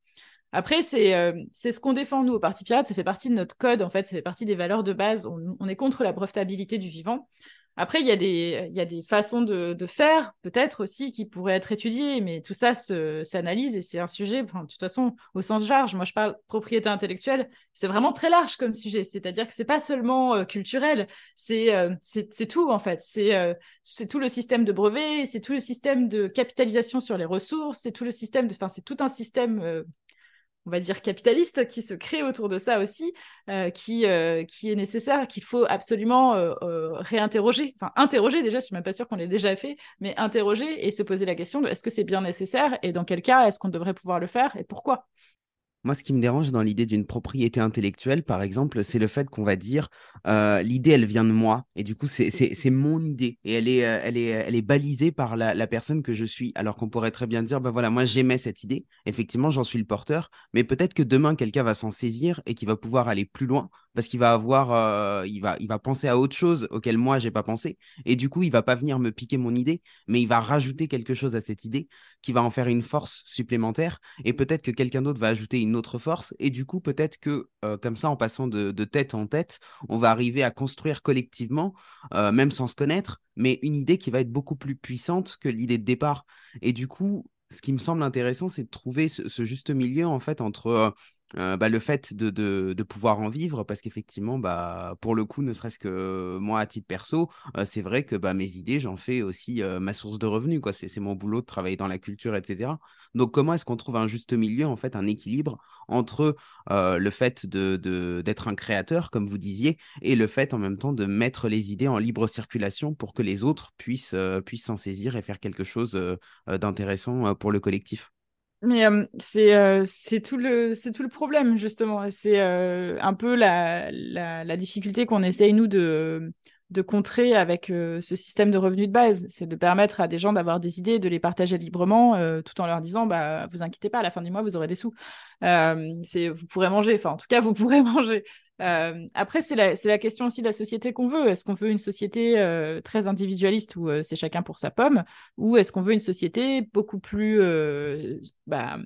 Après, c'est euh, ce qu'on défend, nous, au Parti Pirate. Ça fait partie de notre code, en fait. Ça fait partie des valeurs de base. On, on est contre la brevetabilité du vivant. Après, il y a des, y a des façons de, faire, peut-être aussi, qui pourraient être étudiées, mais tout ça s'analyse et c'est un sujet, enfin, de toute façon, au sens large. Moi, je parle propriété intellectuelle, c'est vraiment très large comme sujet. C'est-à-dire que c'est pas seulement euh, culturel, c'est euh, c'est tout, en fait. C'est euh, c'est tout le système de brevets, c'est tout le système de capitalisation sur les ressources, c'est tout le système enfin, c'est tout un système on va dire, capitaliste qui se crée autour de ça aussi, euh, qui, euh, qui est nécessaire, qu'il faut absolument euh, réinterroger. Enfin, interroger déjà, je suis même pas sûre qu'on l'ait déjà fait, mais interroger et se poser la question de est-ce que c'est bien nécessaire et dans quel cas est-ce qu'on devrait pouvoir le faire et pourquoi? Moi, ce qui me dérange dans l'idée d'une propriété intellectuelle, par exemple, c'est le fait qu'on va dire euh, l'idée, elle vient de moi, et du coup, c'est mon idée, et elle est, euh, elle est, elle est balisée par la, personne que je suis. Alors qu'on pourrait très bien dire, bah voilà, moi j'aimais cette idée, effectivement, j'en suis le porteur, mais peut-être que demain, quelqu'un va s'en saisir et qu'il va pouvoir aller plus loin, parce qu'il va avoir, euh, il, va, il va penser à autre chose auquel moi, j'ai pas pensé, et du coup, il va pas venir me piquer mon idée, mais il va rajouter quelque chose à cette idée qui va en faire une force supplémentaire, et peut-être que quelqu'un d'autre va ajouter une autre force. Et du coup, peut-être que euh, comme ça, en passant de, tête en tête, on va arriver à construire collectivement, euh, même sans se connaître, mais une idée qui va être beaucoup plus puissante que l'idée de départ. Et du coup, ce qui me semble intéressant, c'est de trouver ce, juste milieu en fait entre bah, le fait de, pouvoir en vivre, parce qu'effectivement, bah, pour le coup, ne serait-ce que moi, à titre perso, c'est vrai que bah, mes idées, j'en fais aussi ma source de revenus. Quoi. C'est, mon boulot de travailler dans la culture, etc. Donc, comment est-ce qu'on trouve un juste milieu, en fait, un équilibre entre le fait d'être un créateur, comme vous disiez, et le fait en même temps de mettre les idées en libre circulation pour que les autres puissent s'en saisir et faire quelque chose d'intéressant pour le collectif? Mais c'est tout le c'est tout le problème justement. C'est un peu la, la, la difficulté qu'on essaye nous de de contrer avec ce système de revenus de base. C'est de permettre à des gens d'avoir des idées, de les partager librement, tout en leur disant bah vous inquiétez pas, à la fin du mois vous aurez des sous. c'est vous pourrez manger. Enfin en tout cas vous pourrez (laughs) manger. Euh, après, c'est la, question aussi de la société qu'on veut. Est-ce qu'on veut une société euh, très individualiste où euh, c'est chacun pour sa pomme Ou est-ce qu'on veut une société beaucoup plus bah,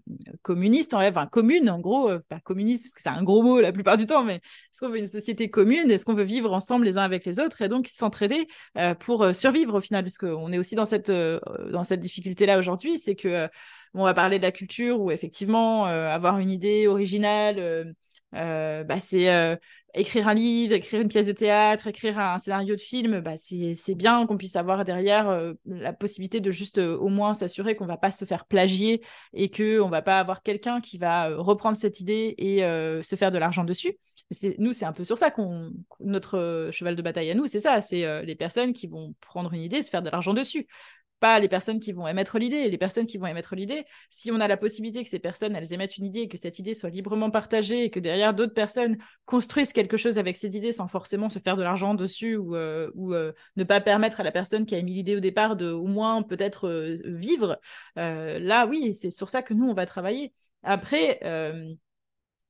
communiste, en enfin commune en gros, pas communiste parce que c'est un gros mot la plupart du temps, mais est-ce qu'on veut une société commune? Est-ce qu'on veut vivre ensemble les uns avec les autres et donc s'entraider pour survivre au final? Parce qu'on est aussi dans cette, dans cette difficulté-là aujourd'hui, c'est que on va parler de la culture où effectivement avoir une idée originale euh, bah, c'est euh, écrire un livre, écrire une pièce de théâtre, écrire un scénario de film, bah, c'est bien qu'on puisse avoir derrière euh, la possibilité de juste au moins s'assurer qu'on va pas se faire plagier et qu'on va pas avoir quelqu'un qui va reprendre cette idée et se faire de l'argent dessus. Nous, c'est un peu sur ça qu'on notre cheval de bataille à nous, c'est ça, c'est les personnes qui vont prendre une idée et se faire de l'argent dessus pas les personnes qui vont émettre l'idée. Les personnes qui vont émettre l'idée, si on a la possibilité que ces personnes, elles émettent une idée et que cette idée soit librement partagée et que derrière d'autres personnes construisent quelque chose avec cette idée sans forcément se faire de l'argent dessus ou, euh, ou euh, ne pas permettre à la personne qui a émis l'idée au départ de au moins peut-être euh, vivre, là, oui, c'est sur ça que nous, on va travailler. Après,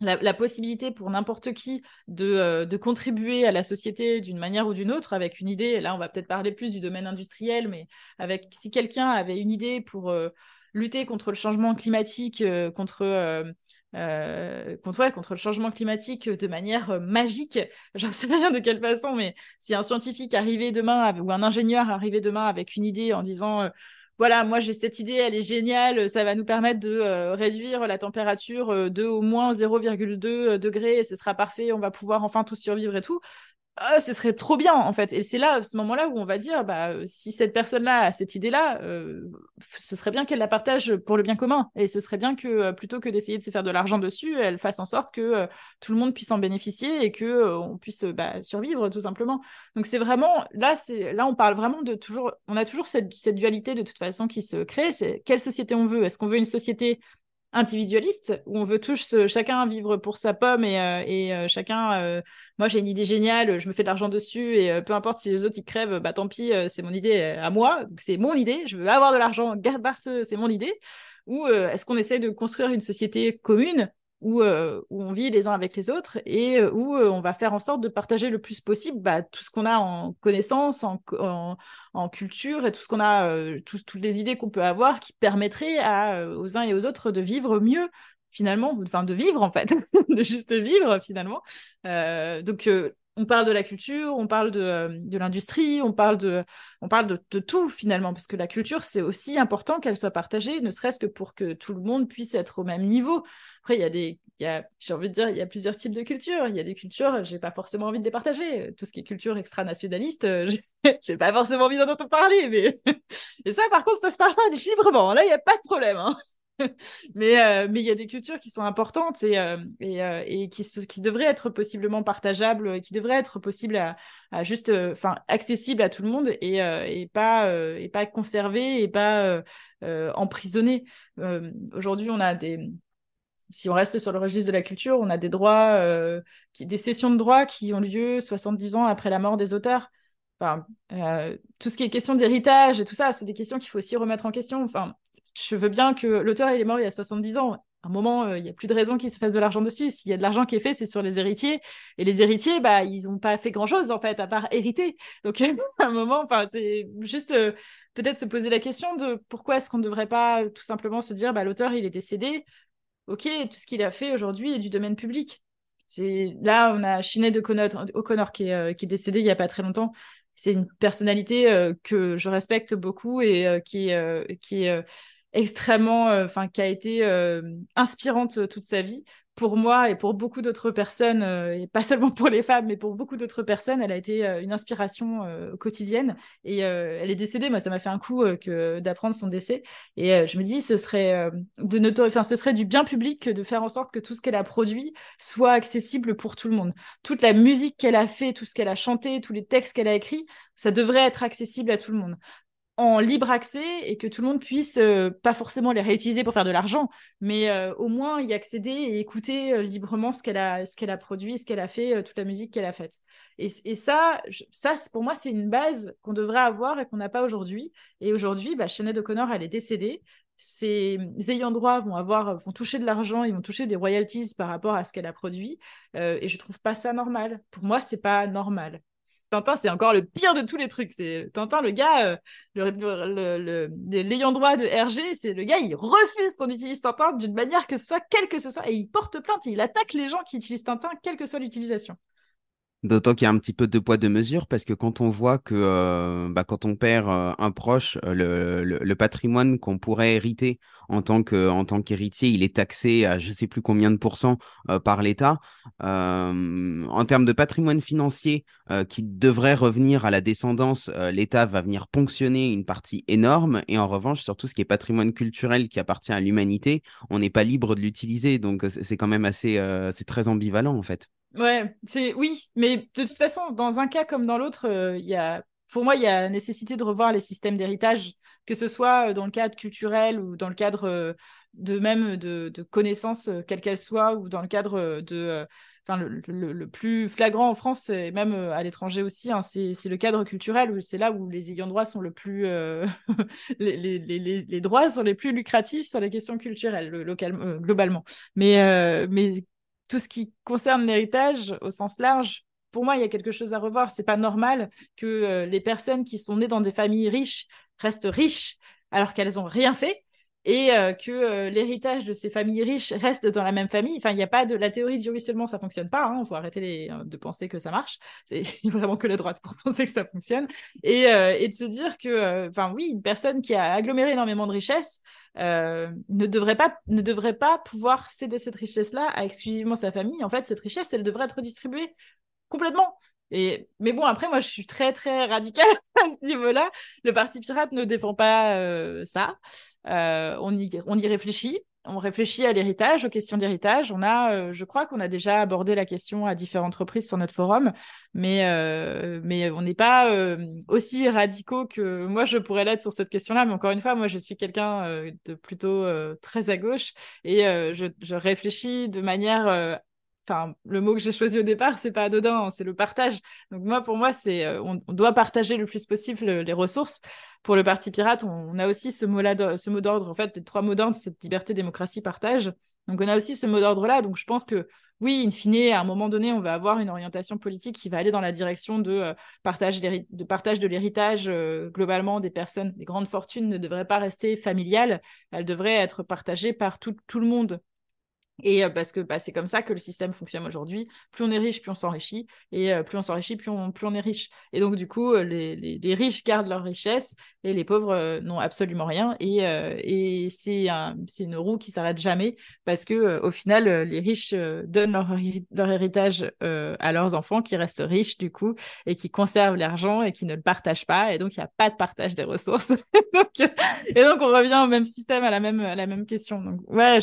la, possibilité pour n'importe qui euh, de, contribuer à la société d'une manière ou d'une autre avec une idée. Là, on va peut-être parler plus du domaine industriel, mais avec si quelqu'un avait une idée pour euh, lutter contre le changement climatique, euh, contre le changement climatique de manière magique. (laughs) J'en sais rien de quelle façon, mais si un scientifique arrivait demain ou un ingénieur arrivait demain avec une idée en disant voilà, moi j'ai cette idée, elle est géniale, ça va nous permettre de euh, réduire la température euh, de au moins 0,2 euh, degrés, et ce sera parfait, on va pouvoir enfin tous survivre et tout. Ah, ce serait trop bien en fait. Et c'est là, ce moment-là, où on va dire, bah, euh, si cette personne-là a cette idée-là, euh, ce serait bien qu'elle la partage pour le bien commun. Et ce serait bien que euh, plutôt que d'essayer de se faire de l'argent dessus, elle fasse en sorte que tout le monde puisse en bénéficier et que on puisse bah, survivre tout simplement. Donc c'est vraiment là, c'est là, on parle vraiment de toujours, on a toujours cette, cette dualité de toute façon qui se crée. C'est quelle société on veut? Est-ce qu'on veut une société individualiste où on veut tous euh, chacun vivre pour sa pomme et, euh, euh, chacun moi j'ai une idée géniale je me fais de l'argent dessus et peu importe si les autres ils crèvent bah tant pis c'est mon idée à moi c'est mon idée je veux avoir de l'argent garde c'est mon idée. Ou est-ce qu'on essaye de construire une société commune où, euh, où, on vit les uns avec les autres et euh, où euh, on va faire en sorte de partager le plus possible bah, tout ce qu'on a en connaissance, en, culture et tout ce qu'on a, toutes les idées qu'on peut avoir qui permettraient aux uns et aux autres de vivre mieux finalement, enfin de vivre en fait, (laughs) de juste vivre finalement. donc on parle de la culture, on parle de, de l'industrie, on parle, de, on parle de, tout finalement, parce que la culture, c'est aussi important qu'elle soit partagée, ne serait-ce que pour que tout le monde puisse être au même niveau. Après, il y a des, j'ai envie de dire, il y a plusieurs types de cultures. Il y a des cultures, j'ai pas forcément envie de les partager. Tout ce qui est culture extra-nationaliste, euh, j'ai (laughs) pas forcément envie d'en entendre parler. Mais... (laughs) Et ça, par contre, ça se partage librement. Là, il n'y a pas de problème. Hein. (laughs) mais euh, mais il y a des cultures qui sont importantes et, euh, et, euh, et qui, qui devraient être possiblement partageables, qui devraient être possibles à, juste, enfin, accessibles à tout le monde et, et pas et pas conservées et pas emprisonnées. Aujourd'hui, on a des si on reste sur le registre de la culture, on a des droits, qui, des sessions de droits qui ont lieu 70 ans après la mort des auteurs. Enfin, tout ce qui est question d'héritage et tout ça, c'est des questions qu'il faut aussi remettre en question. Enfin, je veux bien que l'auteur il est mort il y a 70 ans. À un moment, euh, il n'y a plus de raison qu'il se fasse de l'argent dessus. S'il y a de l'argent qui est fait, c'est sur les héritiers. Et les héritiers, bah, ils n'ont pas fait grand-chose, en fait, à part hériter. Donc, (laughs) à un moment, c'est juste euh, peut-être se poser la question de pourquoi est-ce qu'on ne devrait pas tout simplement se dire, bah, l'auteur, il est décédé. OK, tout ce qu'il a fait aujourd'hui est du domaine public. C'est Là, on a Sinead O'Connor, qui, est, euh, qui est décédé il n'y a pas très longtemps. C'est une personnalité que je respecte beaucoup et qui, qui est extrêmement, enfin, qui a été inspirante toute sa vie pour moi et pour beaucoup d'autres personnes, euh, et pas (laughs) seulement pour les femmes, mais pour beaucoup d'autres personnes, elle a été euh, une inspiration euh, quotidienne. Et elle est décédée. Moi, ça m'a fait un coup d'apprendre son décès. Et je me dis, ce serait de enfin, ce serait du bien public de faire en sorte que tout ce qu'elle a produit soit accessible pour tout le monde. Toute la musique qu'elle a fait, tout ce qu'elle a chanté, tous les textes qu'elle a écrits, ça devrait être accessible à tout le monde en libre accès et que tout le monde puisse, euh, pas forcément les réutiliser pour faire de l'argent, mais euh, au moins y accéder et écouter euh, librement ce qu'elle a, ce qu'elle a produit, ce qu'elle a fait, toute la musique qu'elle a faite. Et, ça, ça pour moi, c'est une base qu'on devrait avoir et qu'on n'a pas aujourd'hui. Et aujourd'hui, bah, Sinead O'Connor, elle est décédée. Ses ayants droit vont avoir, vont toucher de l'argent, ils vont toucher des royalties par rapport à ce qu'elle a produit. et je trouve pas ça normal. Pour moi, c'est pas normal. Tintin, c'est encore le pire de tous les trucs. C'est Tintin, le gars, euh, l'ayant droit de RG, c'est le gars, il refuse qu'on utilise Tintin d'une manière que ce soit, quelle que ce soit, et il porte plainte et il attaque les gens qui utilisent Tintin, quelle que soit l'utilisation. D'autant qu'il y a un petit peu de poids de mesure parce que quand on voit que euh, bah, quand on perd euh, un proche, euh, le, patrimoine qu'on pourrait hériter en tant qu'héritier, il est taxé à je sais plus combien de pourcents par l'État. en termes de patrimoine financier qui devrait revenir à la descendance, l'État va venir ponctionner une partie énorme et en revanche sur tout ce qui est patrimoine culturel qui appartient à l'humanité, on n'est pas libre de l'utiliser. Donc c'est quand même assez c'est très ambivalent en fait. Ouais, c'est oui, mais de toute façon, dans un cas comme dans l'autre, euh, il y a, pour moi, il y a nécessité de revoir les systèmes d'héritage, que ce soit euh, dans le cadre culturel ou dans le cadre euh, de même de, connaissances, quelles qu'elles soient, ou dans le cadre de, enfin, le, plus flagrant en France et même à l'étranger aussi, hein, c'est le cadre culturel, c'est là où les ayants droit sont le plus, (laughs) les, les, les, les, droits sont les plus lucratifs sur les questions culturelles, local, globalement. Mais, mais tout ce qui concerne l'héritage au sens large, pour moi, il y a quelque chose à revoir. C'est pas normal que euh, les personnes qui sont nées dans des familles riches restent riches alors qu'elles n'ont rien fait et euh, que euh, l'héritage de ces familles riches reste dans la même famille. Enfin, il n'y a pas de la théorie du ruissellement, ça fonctionne pas. Il hein. faut arrêter de penser que ça marche. C'est (laughs) vraiment que la droite pour penser que ça fonctionne et, de se dire que, enfin, oui, une personne qui a aggloméré énormément de richesses euh, ne, devrait pas, ne devrait pas pouvoir céder cette richesse-là à exclusivement sa famille. En fait, cette richesse, elle devrait être distribuée complètement. Mais bon, après, moi, je suis très, très radicale (laughs) à ce niveau-là. Le Parti pirate ne défend pas euh, ça. Euh, on, y, réfléchit on réfléchit à l'héritage, aux questions d'héritage. On a, euh, je crois qu'on a déjà abordé la question à différentes reprises sur notre forum, mais, mais on n'est pas aussi radicaux que moi je pourrais l'être sur cette question-là. Mais encore une fois, moi je suis quelqu'un de plutôt très à gauche et je, réfléchis de manière le mot que j'ai choisi au départ c'est pas anodin c'est le partage donc moi pour moi c'est on, doit partager le plus possible les ressources pour le Parti pirate, on, a aussi ce mot, ce mot d'ordre, en fait, les trois mots d'ordre, c'est liberté, démocratie, partage. Donc on a aussi ce mot d'ordre-là. Donc je pense que oui, in fine, à un moment donné, on va avoir une orientation politique qui va aller dans la direction de, euh, partage, de l'héritage euh, globalement des personnes. Les grandes fortunes ne devraient pas rester familiales, elles devraient être partagées par tout le monde. Et euh, parce que bah, c'est comme ça que le système fonctionne aujourd'hui. Plus on est riche, plus on s'enrichit. Et euh, plus on s'enrichit, plus on, plus on est riche. Et donc, du coup, euh, les, les, riches gardent leur richesse et les pauvres n'ont absolument rien. Et, et c'est un, une roue qui s'arrête jamais parce que au final, les riches donnent leur, leur héritage à leurs enfants qui restent riches, du coup, et qui conservent l'argent et qui ne le partagent pas. Et donc, il n'y a pas de partage des ressources. (laughs) et donc, on revient au même système, à la même, la même question. Donc, ouais,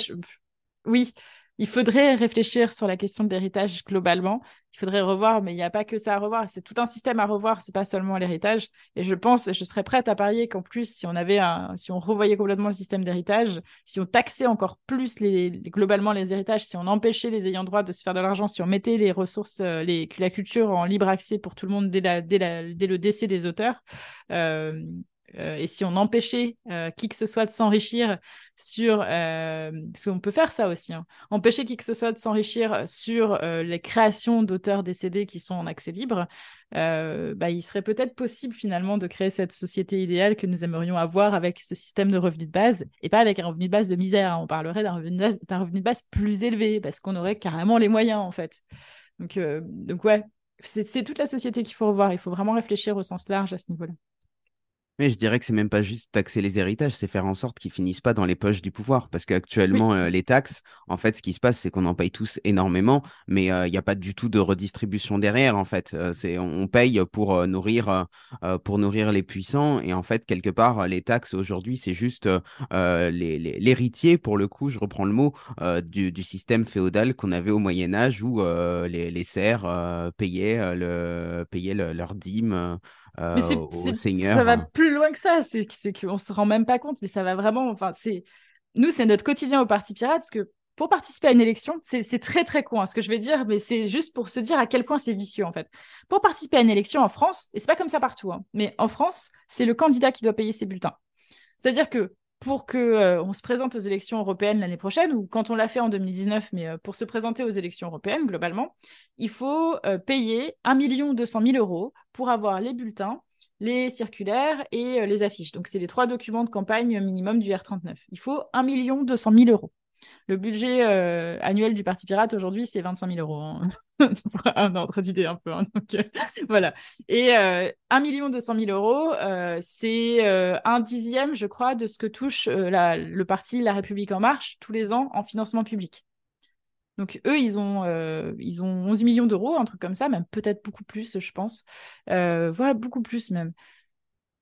oui, il faudrait réfléchir sur la question de l'héritage globalement. Il faudrait revoir, mais il n'y a pas que ça à revoir. C'est tout un système à revoir. C'est pas seulement l'héritage. Et je pense, je serais prête à parier qu'en plus, si on avait un, si on revoyait complètement le système d'héritage, si on taxait encore plus globalement les héritages, si on empêchait les ayants droit de se faire de l'argent, si on mettait les ressources, euh, la culture en libre accès pour tout le monde dès, dès, le décès des auteurs, euh, euh, et si on empêchait euh, qui que ce soit de s'enrichir sur... Euh, parce qu'on peut faire ça aussi, hein, empêcher qui que ce soit de s'enrichir sur les créations d'auteurs décédés qui sont en accès libre, bah, il serait peut-être possible finalement de créer cette société idéale que nous aimerions avoir avec ce système de revenus de base, et pas avec un revenu de base de misère. Hein. On parlerait d'un revenu, revenu, de base plus élevé, parce qu'on aurait carrément les moyens en fait. Donc, donc ouais, c'est toute la société qu'il faut revoir. Il faut vraiment réfléchir au sens large à ce niveau-là. Mais je dirais que c'est même pas juste taxer les héritages, c'est faire en sorte qu'ils finissent pas dans les poches du pouvoir. Parce qu'actuellement, euh, les taxes, en fait, ce qui se passe, c'est qu'on en paye tous énormément, mais euh, il n'y a pas du tout de redistribution derrière, en fait. Euh, c'est, on paye pour nourrir, pour nourrir les puissants. Et en fait, quelque part, les taxes aujourd'hui, c'est juste l'héritier, pour le coup, je reprends le mot, du, du, système féodal qu'on avait au Moyen Âge où les, les serfs payaient, le, payaient leur dîme mais c'est, Ça va plus loin que ça. C'est, c'est qu'on se rend même pas compte, mais ça va vraiment. Enfin, c'est nous, c'est notre quotidien au Parti Pirate, parce que pour participer à une élection, c'est, très très con hein, ce que je vais dire, mais c'est juste pour se dire à quel point c'est vicieux en fait. Pour participer à une élection en France, et c'est pas comme ça partout, hein, mais en France, c'est le candidat qui doit payer ses bulletins. C'est-à-dire que pour que euh, se présente aux élections européennes l'année prochaine, ou quand on l'a fait en 2019, mais euh, pour se présenter aux élections européennes globalement, il faut euh, payer 1 200 000 euros pour avoir les bulletins, les circulaires et les affiches. Donc c'est les trois documents de campagne minimum du R39. Il faut 1 200 000 euros. Le budget euh, annuel du Parti Pirate aujourd'hui, c'est 25 000 euros. Hein. (laughs) un ordre d'idée un peu. Hein, euh, voilà. Et euh, 1 200 000 euros, euh, c'est un dixième, je crois, de ce que touche le parti La République En Marche tous les ans en financement public. Donc eux, ils ont, ils ont 11 millions d'euros, un truc comme ça, même peut-être beaucoup plus, je pense. voilà, beaucoup plus même.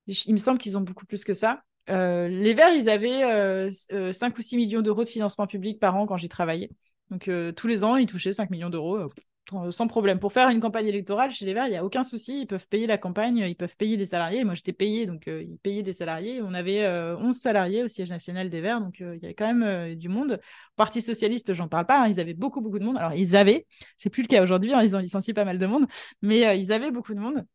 Il me semble qu'ils ont beaucoup plus que ça. Euh, les Verts, ils avaient 5 euh, euh, ou 6 millions d'euros de financement public par an quand j'y travaillais. Donc tous les ans, ils touchaient 5 millions d'euros sans problème. Pour faire une campagne électorale chez les Verts, il n'y a aucun souci. Ils peuvent payer la campagne, ils peuvent payer des salariés. Moi, j'étais payé, donc ils payaient des salariés. On avait 11 salariés au siège national des Verts, donc il y avait quand même du monde. Parti socialiste, j'en parle pas. Hein, ils avaient beaucoup, beaucoup de monde. Alors, ils avaient, c'est plus le cas aujourd'hui, hein, ils ont licencié pas mal de monde, mais ils avaient beaucoup de monde.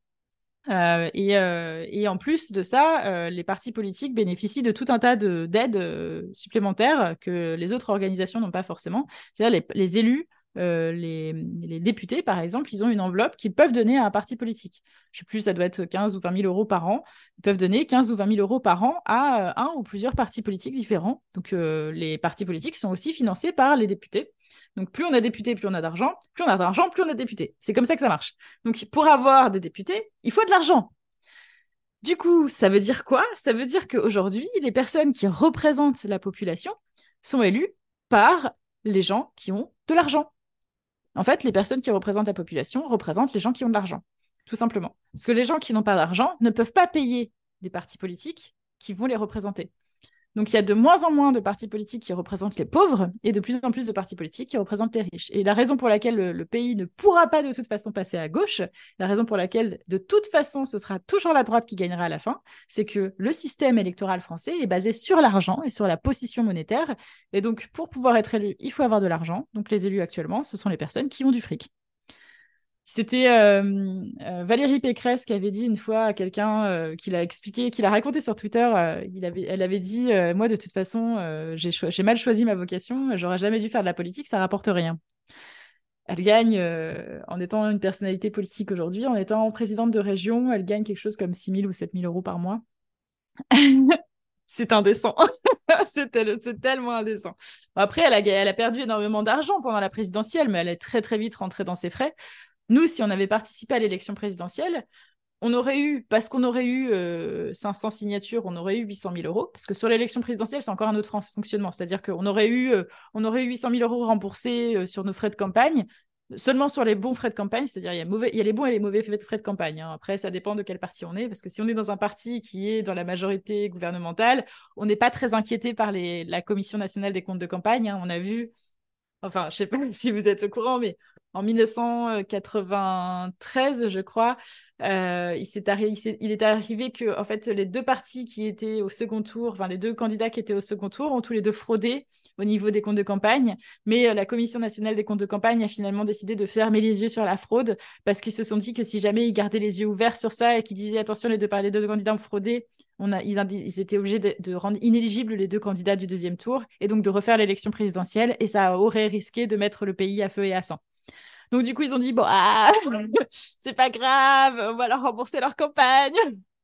Euh, et, euh, et, en plus de ça, euh, les partis politiques bénéficient de tout un tas d'aides supplémentaires que les autres organisations n'ont pas forcément. C'est-à-dire les, élus les, députés, par exemple, ils ont une enveloppe qu'ils peuvent donner à un parti politique. Je sais plus, ça doit être 15 ou 20 000 euros par an. Ils peuvent donner 15 ou 20 000 euros par an à un ou plusieurs partis politiques différents. Donc, les partis politiques sont aussi financés par les députés. Donc, plus on a députés, plus on a d'argent. Plus on a d'argent, plus on a députés. C'est comme ça que ça marche. Donc, pour avoir des députés, il faut de l'argent. Du coup, ça veut dire quoi? Ça veut dire qu'aujourd'hui, les personnes qui représentent la population sont élues par les gens qui ont de l'argent. En fait, les personnes qui représentent la population représentent les gens qui ont de l'argent, tout simplement. Parce que les gens qui n'ont pas d'argent ne peuvent pas payer des partis politiques qui vont les représenter. Donc il y a de moins en moins de partis politiques qui représentent les pauvres et de plus en plus de partis politiques qui représentent les riches. Et la raison pour laquelle le, pays ne pourra pas de toute façon passer à gauche, la raison pour laquelle de toute façon ce sera toujours la droite qui gagnera à la fin, c'est que le système électoral français est basé sur l'argent et sur la position monétaire. Et donc pour pouvoir être élu, il faut avoir de l'argent. Donc les élus actuellement, ce sont les personnes qui ont du fric. C'était euh, euh, Valérie Pécresse qui avait dit une fois à quelqu'un euh, qui l'a expliqué, qui l'a raconté sur Twitter. avait, elle avait dit Moi, de toute façon, j'ai mal choisi ma vocation, j'aurais jamais dû faire de la politique, ça rapporte rien. Elle gagne, en étant une personnalité politique aujourd'hui, en étant présidente de région, elle gagne quelque chose comme 6 000 ou 7 000 euros par mois. (laughs) c'est indécent. (laughs) c'est tellement indécent. Après, elle a perdu énormément d'argent pendant la présidentielle, mais elle est très très vite rentrée dans ses frais. Nous, si on avait participé à l'élection présidentielle, on aurait eu, parce qu'on aurait eu 500 euh, signatures, on aurait eu 800 000 euros. Parce que sur l'élection présidentielle, c'est encore un autre fonctionnement. C'est-à-dire qu'on aurait eu, euh, on aurait eu 800 000 euros remboursés euh, sur nos frais de campagne, seulement sur les bons frais de campagne. C'est-à-dire il y, a les bons et les mauvais frais de campagne. Hein. Après, ça dépend de quel parti on est. Parce que si on est dans un parti qui est dans la majorité gouvernementale, on n'est pas très inquiété par la Commission nationale des comptes de campagne. Hein. On a vu enfin, je sais pas (laughs) si vous êtes au courant, mais en 1993, je crois, euh, il, est arrivé, que en fait, les deux partis qui étaient au second tour, enfin les deux candidats qui étaient au second tour, ont tous les deux fraudé au niveau des comptes de campagne. Mais euh, la Commission nationale des comptes de campagne a finalement décidé de fermer les yeux sur la fraude parce qu'ils se sont dit que si jamais ils gardaient les yeux ouverts sur ça et qu'ils disaient attention, les deux, les deux candidats ont fraudé, ils, étaient obligés de, rendre inéligibles les deux candidats du deuxième tour et donc de refaire l'élection présidentielle et ça aurait risqué de mettre le pays à feu et à sang. Donc du coup, ils ont dit, bon, ah, (laughs) c'est pas grave, on va leur rembourser leur campagne.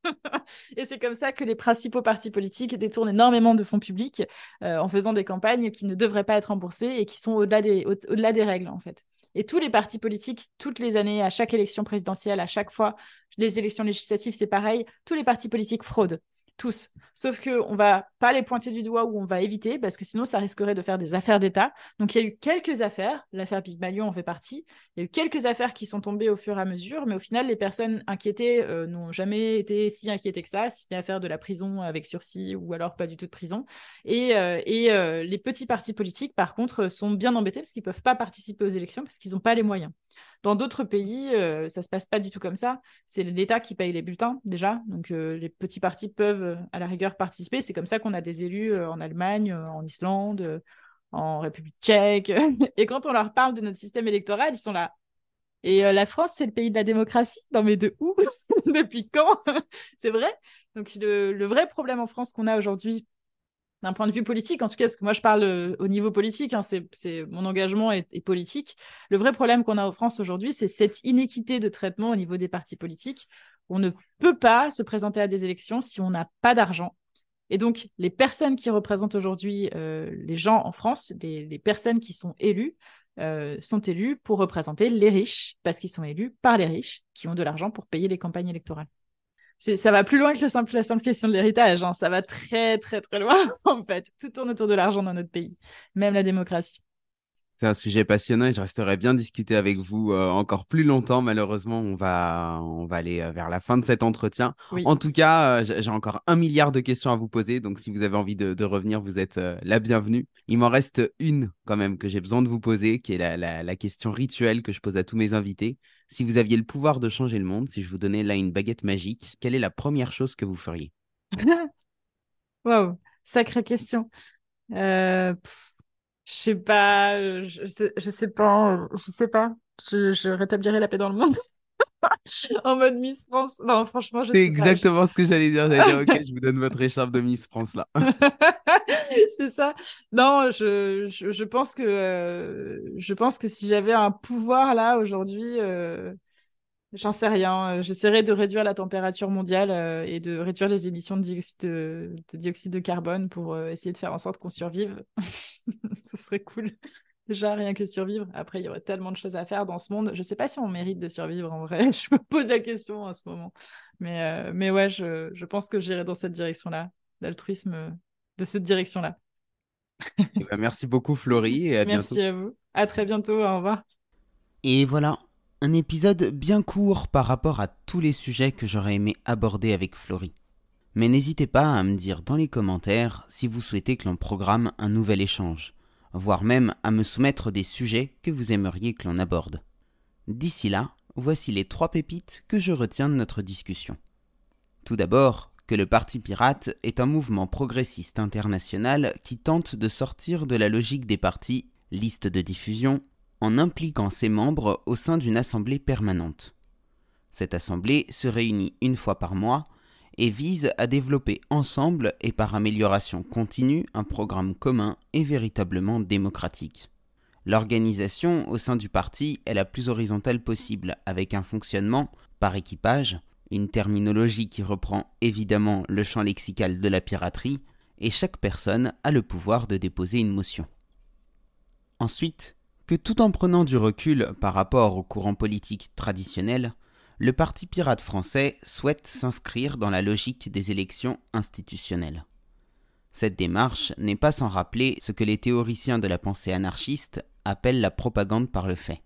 (laughs) et c'est comme ça que les principaux partis politiques détournent énormément de fonds publics euh, en faisant des campagnes qui ne devraient pas être remboursées et qui sont au-delà des, au-delà des règles, en fait. Et tous les partis politiques, toutes les années, à chaque élection présidentielle, à chaque fois, les élections législatives, c'est pareil, tous les partis politiques fraudent tous. Sauf que on va pas les pointer du doigt ou on va éviter parce que sinon ça risquerait de faire des affaires d'État. Donc il y a eu quelques affaires, l'affaire Pygmalion en fait partie. Il y a eu quelques affaires qui sont tombées au fur et à mesure, mais au final les personnes inquiétées euh, n'ont jamais été si inquiétées que ça, si c'était affaire de la prison avec sursis ou alors pas du tout de prison. Et, euh, euh, les petits partis politiques par contre sont bien embêtés parce qu'ils peuvent pas participer aux élections parce qu'ils n'ont pas les moyens. Dans d'autres pays, euh, ça se passe pas du tout comme ça. C'est l'État qui paye les bulletins déjà. Donc euh, les petits partis peuvent euh, à la rigueur participer. C'est comme ça qu'on a des élus en Allemagne, en Islande, en République tchèque. (laughs) Et quand on leur parle de notre système électoral, ils sont là. Et la France, c'est le pays de la démocratie? Non mais de où? (laughs) Depuis quand? (laughs) C'est vrai? Donc le vrai problème en France qu'on a aujourd'hui, d'un point de vue politique, en tout cas, parce que moi je parle euh, au niveau politique, hein, c'est, mon engagement est, politique. Le vrai problème qu'on a en France aujourd'hui, c'est cette inéquité de traitement au niveau des partis politiques. On ne peut pas se présenter à des élections si on n'a pas d'argent. Et donc, les personnes qui représentent aujourd'hui euh, les gens en France, les, personnes qui sont élues, euh, sont élues pour représenter les riches, parce qu'ils sont élus par les riches qui ont de l'argent pour payer les campagnes électorales ça va plus loin que le simple, la simple question de l'héritage. Hein. Ça va très, très, très loin, (laughs) en fait. Tout tourne autour de l'argent dans notre pays, même la démocratie. C'est un sujet passionnant et je resterai bien discuter avec vous euh, encore plus longtemps. Malheureusement, on va, on va aller euh, vers la fin de cet entretien. En tout cas, euh, j'ai encore un milliard de questions à vous poser. Donc, si vous avez envie de, revenir, vous êtes la bienvenue. Il m'en reste une quand même que j'ai besoin de vous poser, qui est la, la, question rituelle que je pose à tous mes invités. Si vous aviez le pouvoir de changer le monde, si je vous donnais là une baguette magique, quelle est la première chose que vous feriez? (laughs) Waouh, sacrée question. Je sais pas, je, sais, pas, je sais pas. Je rétablirai la paix dans le monde. (laughs) en mode Miss France. Non, franchement, je C'est exactement ce que j'allais dire. J'allais dire, (laughs) ok, je vous donne votre écharpe de Miss France là. (laughs) c'est ça. Non, je, je, pense que euh, je pense que si j'avais un pouvoir là aujourd'hui, J'en sais rien. Euh, j'essaierai de réduire la température mondiale euh, et de réduire les émissions de dioxyde de, dioxyde de carbone pour euh, essayer de faire en sorte qu'on survive. Ce serait cool. Déjà, rien que survivre. Après, il y aurait tellement de choses à faire dans ce monde. Je ne sais pas si on mérite de survivre en vrai. (laughs) Je me pose la question en ce moment. Mais, mais ouais, je, je pense que j'irai dans cette direction-là, l'altruisme de cette direction-là. Eh ben, merci beaucoup, Florie. Et à merci à vous. À très bientôt. Au revoir. Et voilà, un épisode bien court par rapport à tous les sujets que j'aurais aimé aborder avec Florie. Mais n'hésitez pas à me dire dans les commentaires si vous souhaitez que l'on programme un nouvel échange, voire même à me soumettre des sujets que vous aimeriez que l'on aborde. D'ici là, voici les trois pépites que je retiens de notre discussion. Tout d'abord, que le Parti pirate est un mouvement progressiste international qui tente de sortir de la logique des partis, liste de diffusion, en impliquant ses membres au sein d'une assemblée permanente. Cette assemblée se réunit une fois par mois et vise à développer ensemble et par amélioration continue un programme commun et véritablement démocratique. L'organisation au sein du parti est la plus horizontale possible avec un fonctionnement par équipage, une terminologie qui reprend évidemment le champ lexical de la piraterie, et chaque personne a le pouvoir de déposer une motion. Ensuite, que tout en prenant du recul par rapport au courant politique traditionnel, le Parti pirate français souhaite s'inscrire dans la logique des élections institutionnelles. Cette démarche n'est pas sans rappeler ce que les théoriciens de la pensée anarchiste appellent la propagande par le fait,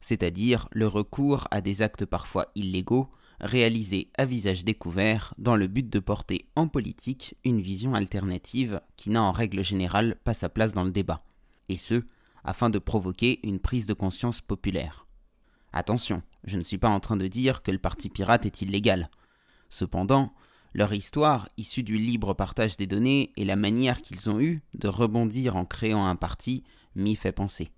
c'est-à-dire le recours à des actes parfois illégaux réalisés à visage découvert dans le but de porter en politique une vision alternative qui n'a en règle générale pas sa place dans le débat, et ce, afin de provoquer une prise de conscience populaire. Attention, je ne suis pas en train de dire que le parti pirate est illégal. Cependant, leur histoire, issue du libre partage des données et la manière qu'ils ont eue de rebondir en créant un parti, m'y fait penser.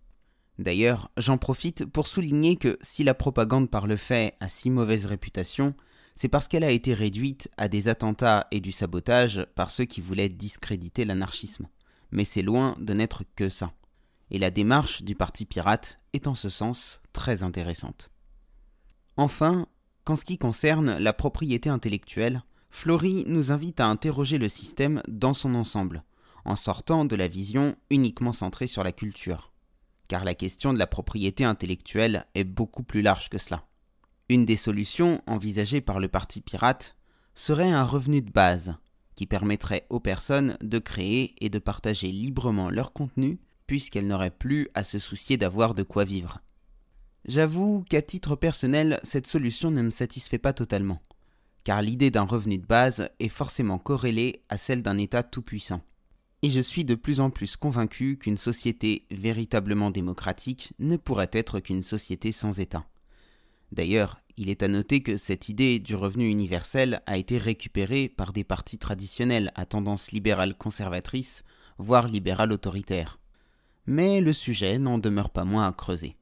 D'ailleurs, j'en profite pour souligner que si la propagande par le fait a si mauvaise réputation, c'est parce qu'elle a été réduite à des attentats et du sabotage par ceux qui voulaient discréditer l'anarchisme. Mais c'est loin de n'être que ça et la démarche du Parti pirate est en ce sens très intéressante. Enfin, qu'en ce qui concerne la propriété intellectuelle, Flory nous invite à interroger le système dans son ensemble, en sortant de la vision uniquement centrée sur la culture. car la question de la propriété intellectuelle est beaucoup plus large que cela. Une des solutions envisagées par le Parti pirate serait un revenu de base, qui permettrait aux personnes de créer et de partager librement leur contenu, puisqu'elles n'auraient plus à se soucier d'avoir de quoi vivre. J'avoue qu'à titre personnel, cette solution ne me satisfait pas totalement, car l'idée d'un revenu de base est forcément corrélée à celle d'un État tout-puissant. Et je suis de plus en plus convaincu qu'une société véritablement démocratique ne pourrait être qu'une société sans État. D'ailleurs, il est à noter que cette idée du revenu universel a été récupérée par des partis traditionnels à tendance libérale conservatrice, voire libérale autoritaire. Mais le sujet n'en demeure pas moins à creuser.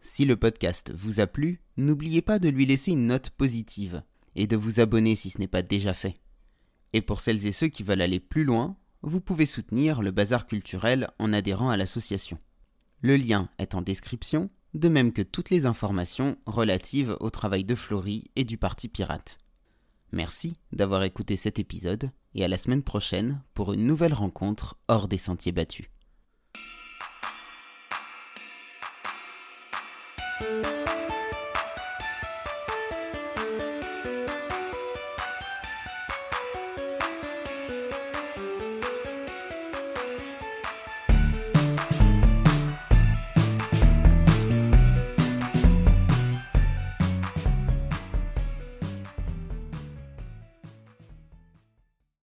Si le podcast vous a plu, n'oubliez pas de lui laisser une note positive et de vous abonner si ce n'est pas déjà fait. Et pour celles et ceux qui veulent aller plus loin, vous pouvez soutenir le bazar culturel en adhérant à l'association. Le lien est en description, de même que toutes les informations relatives au travail de Flory et du Parti Pirate. Merci d'avoir écouté cet épisode et à la semaine prochaine pour une nouvelle rencontre hors des sentiers battus. Thank you.